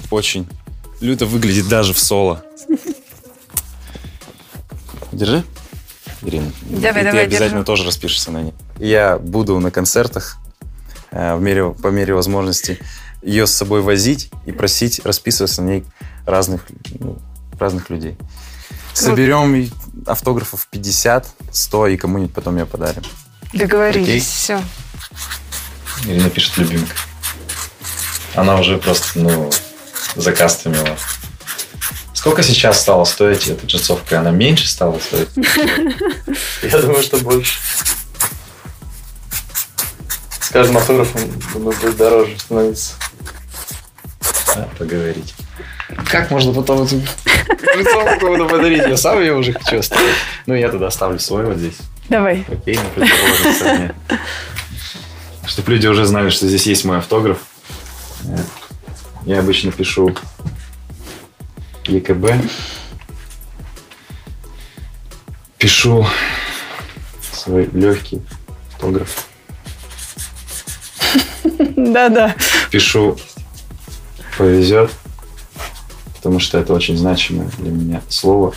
очень люто выглядит даже в соло. Держи, Ирина. Давай, И ты давай, обязательно держу. тоже распишешься на ней. Я буду на концертах э, в мере, по мере возможности ее с собой возить и просить расписываться на ней разных, ну, разных людей. Соберем автографов 50, 100 и кому-нибудь потом ее подарим. Окей. Договорились. Все. Ирина пишет любимка. Она уже просто, ну, закастомила. Сколько сейчас стала стоить эта джинсовка? Она меньше стала стоить? (laughs) Я думаю, что больше. С каждым автографом думаю, будет дороже становиться. Да, поговорить. Как можно потом эту (laughs) джинсовку кому-то подарить? Я сам ее уже хочу оставить. Ну, я тогда оставлю свой вот здесь. Давай. Окей, на противоположной стороне. Чтобы люди уже знали, что здесь есть мой автограф. Э, Я обычно пишу ЕКБ. Пишу свой легкий автограф. Да-да. Пишу повезет, потому что это очень значимое для меня слово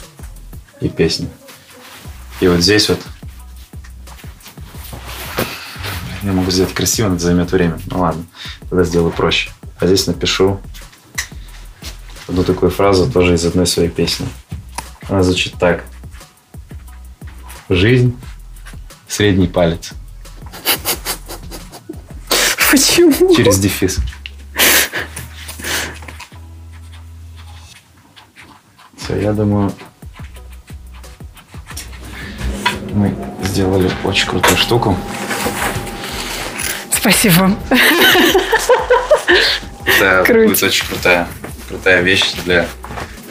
и песня. И вот здесь вот я могу сделать красиво, но это займет время. Ну ладно, тогда сделаю проще. А здесь напишу одну такую фразу тоже из одной своей песни. Она звучит так. Жизнь – средний палец. Почему? Через дефис. Все, я думаю, мы сделали очень крутую штуку. Спасибо. Это Круто. будет очень крутая, крутая вещь для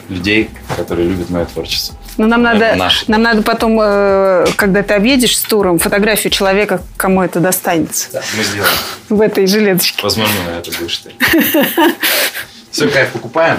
людей, которые любят мое творчество. Ну, нам надо, наш. нам надо потом, э, когда ты объедешь с туром, фотографию человека, кому это достанется. Мы сделаем. В этой жилеточке. Возможно, это будешь ты. Все, кайф, покупаем.